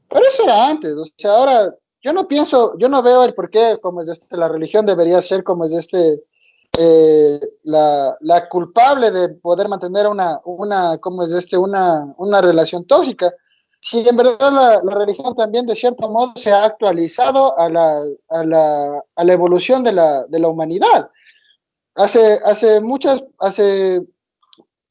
pero eso era antes, o sea, ahora yo no pienso, yo no veo el por qué, como es este, la religión debería ser como es este, eh, la, culpable de poder mantener una, una, como es este, una, una relación tóxica. Si en verdad la, la, religión también de cierto modo se ha actualizado a la, a la, a la evolución de la, de la humanidad. Hace, hace, muchas, hace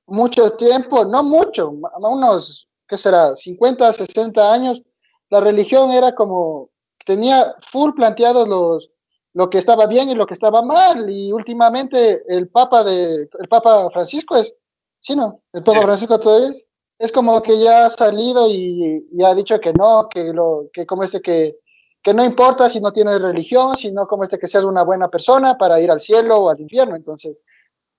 mucho tiempo, no mucho, unos, ¿qué será? 50, 60 años, la religión era como tenía full planteados los, lo que estaba bien y lo que estaba mal. Y últimamente el Papa de el Papa Francisco es, sí, no, el Papa Francisco todavía es, es, como que ya ha salido y, y, ha dicho que no, que lo, que como este que, que no importa si no tienes religión, sino como este que seas una buena persona para ir al cielo o al infierno. Entonces,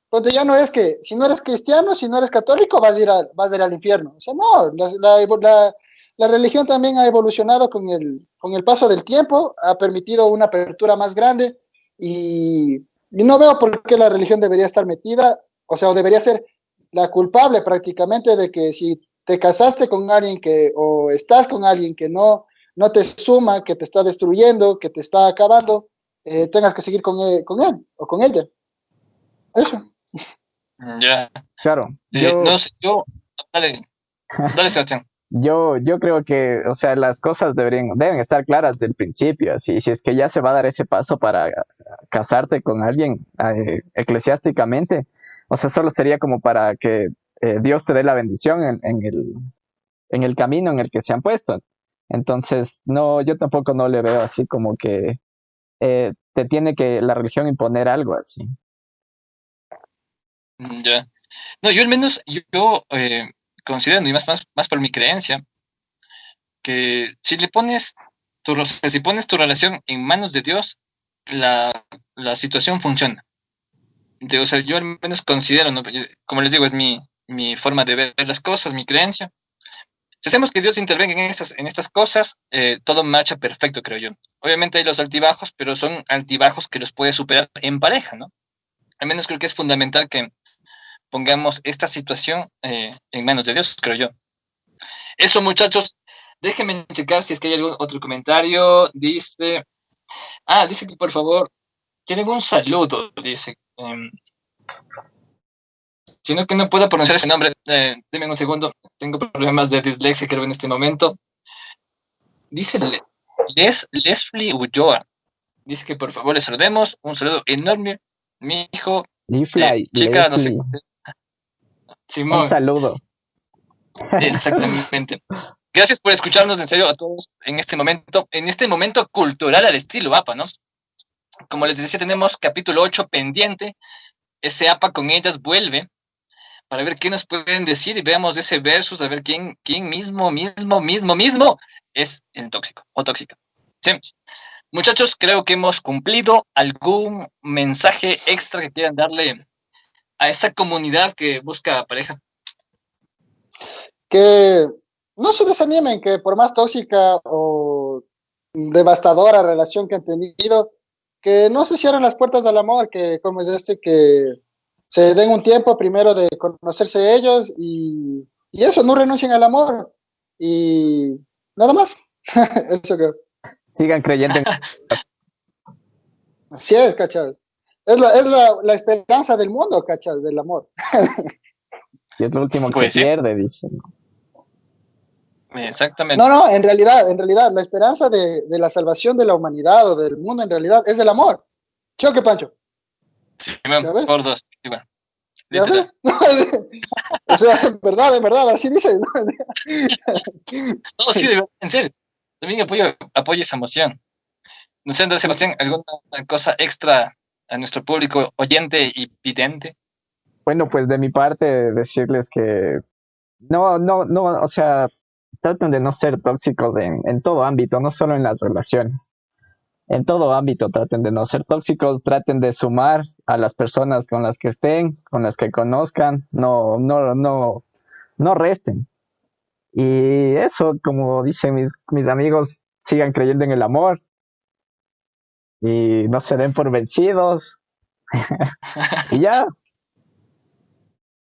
pues ya no es que si no eres cristiano, si no eres católico, vas a ir, vas a ir al infierno. O sea, no, la, la, la religión también ha evolucionado con el, con el paso del tiempo, ha permitido una apertura más grande y, y, no veo por qué la religión debería estar metida, o sea, o debería ser la culpable prácticamente de que si te casaste con alguien que, o estás con alguien que no, no te suma, que te está destruyendo, que te está acabando, eh, tengas que seguir con él, con él o con ella. Eso. Ya. Claro. Eh, yo... no sé, yo. Dale, dale, Sebastián. Yo, yo creo que, o sea, las cosas deberían, deben estar claras del principio. Así, si es que ya se va a dar ese paso para casarte con alguien eh, eclesiásticamente, o sea, solo sería como para que eh, Dios te dé la bendición en, el, en el camino en el que se han puesto. Entonces, no, yo tampoco no le veo así como que eh, te tiene que la religión imponer algo así. Ya. No, yo al menos, yo, eh, considerando, y más, más, más por mi creencia, que si le pones tu, si pones tu relación en manos de Dios, la, la situación funciona. o sea, yo al menos considero, ¿no? como les digo, es mi, mi, forma de ver las cosas, mi creencia. Si hacemos que Dios intervenga en estas, en estas cosas, eh, todo marcha perfecto, creo yo. Obviamente hay los altibajos, pero son altibajos que los puede superar en pareja, ¿no? Al menos creo que es fundamental que pongamos esta situación eh, en manos de Dios, creo yo. Eso, muchachos, déjenme checar si es que hay algún otro comentario. Dice, ah, dice que por favor, quieren un saludo, dice. Eh, sino que no puedo pronunciar ese nombre, eh, denme un segundo, tengo problemas de dislexia, creo, en este momento. Dice Les, Leslie Ulloa, dice que por favor les saludemos, un saludo enorme, mi hijo, eh, chica, no sé, un saludo. Exactamente. Gracias por escucharnos en serio a todos en este momento, en este momento cultural al estilo APA, ¿no? Como les decía, tenemos capítulo 8 pendiente. Ese APA con ellas vuelve para ver qué nos pueden decir y veamos ese versus, a ver quién, quién mismo, mismo, mismo, mismo es el tóxico o tóxica. ¿Sí? Muchachos, creo que hemos cumplido algún mensaje extra que quieran darle a esa comunidad que busca pareja? Que no se desanimen, que por más tóxica o devastadora relación que han tenido, que no se cierren las puertas del amor, que como es este, que se den un tiempo primero de conocerse ellos y, y eso, no renuncien al amor y nada más. eso creo. Sigan creyendo en... Así es, cachado. Es la, es la, la esperanza del mundo, ¿cachas? Del amor. y es lo último que pues se pierde, dice. Exactamente. No, no, en realidad, en realidad, la esperanza de, de la salvación de la humanidad o del mundo en realidad es del amor. ¿Choque, Pancho? Sí, bueno, ¿Ya ves? por dos. sí. ¿Ya ves? o sea, en verdad, en verdad, así dice. ¿no? No, sí, de verdad, en serio. También apoyo, apoyo esa moción. No sé, Andrés Sebastián, ¿alguna cosa extra a nuestro público oyente y vidente? Bueno, pues de mi parte decirles que no, no, no, o sea, traten de no ser tóxicos en, en todo ámbito, no solo en las relaciones. En todo ámbito traten de no ser tóxicos, traten de sumar a las personas con las que estén, con las que conozcan, no, no, no, no resten. Y eso, como dicen mis, mis amigos, sigan creyendo en el amor y no se den por vencidos. y ya,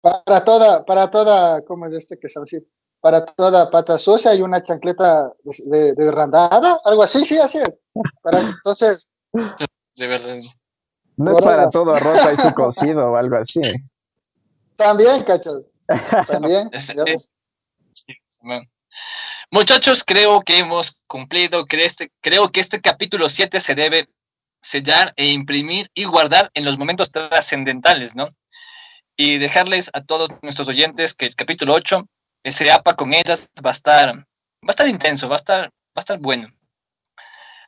Para toda, para toda, ¿cómo es este que se va a decir? Para toda pata sucia hay una chancleta de, de, de randada, algo así, sí, así es. Para, entonces, De verdad. no es para todo rosa y su cocido o algo así. también, cachas, también. Es-. Sí. Muchachos, creo que hemos cumplido, que este, creo que este capítulo 7 se debe sellar e imprimir y guardar en los momentos trascendentales, ¿no? Y dejarles a todos nuestros oyentes que el capítulo 8, ese APA con ellas, va a estar, va a estar intenso, va a estar, va a estar bueno.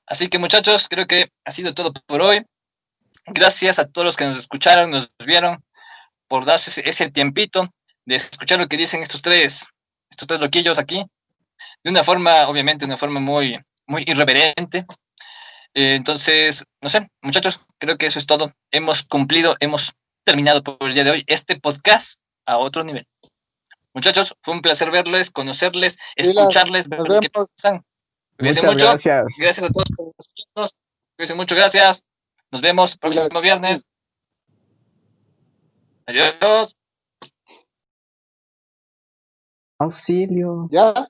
Así que muchachos, creo que ha sido todo por hoy. Gracias a todos los que nos escucharon, nos vieron, por darse ese, tiempito de escuchar lo que dicen estos tres, estos tres loquillos aquí, de una forma, obviamente, una forma muy, muy irreverente. Eh, entonces, no sé, muchachos, creo que eso es todo. Hemos cumplido, hemos terminado por el día de hoy este podcast a otro nivel. Muchachos, fue un placer verles, conocerles, escucharles, ver nos lo que vemos. piensan. Cuídense Muchas mucho. gracias. Gracias a todos por escucharnos. Cuídense mucho, gracias. Nos vemos próximo viernes. Adiós. Auxilio. Ya.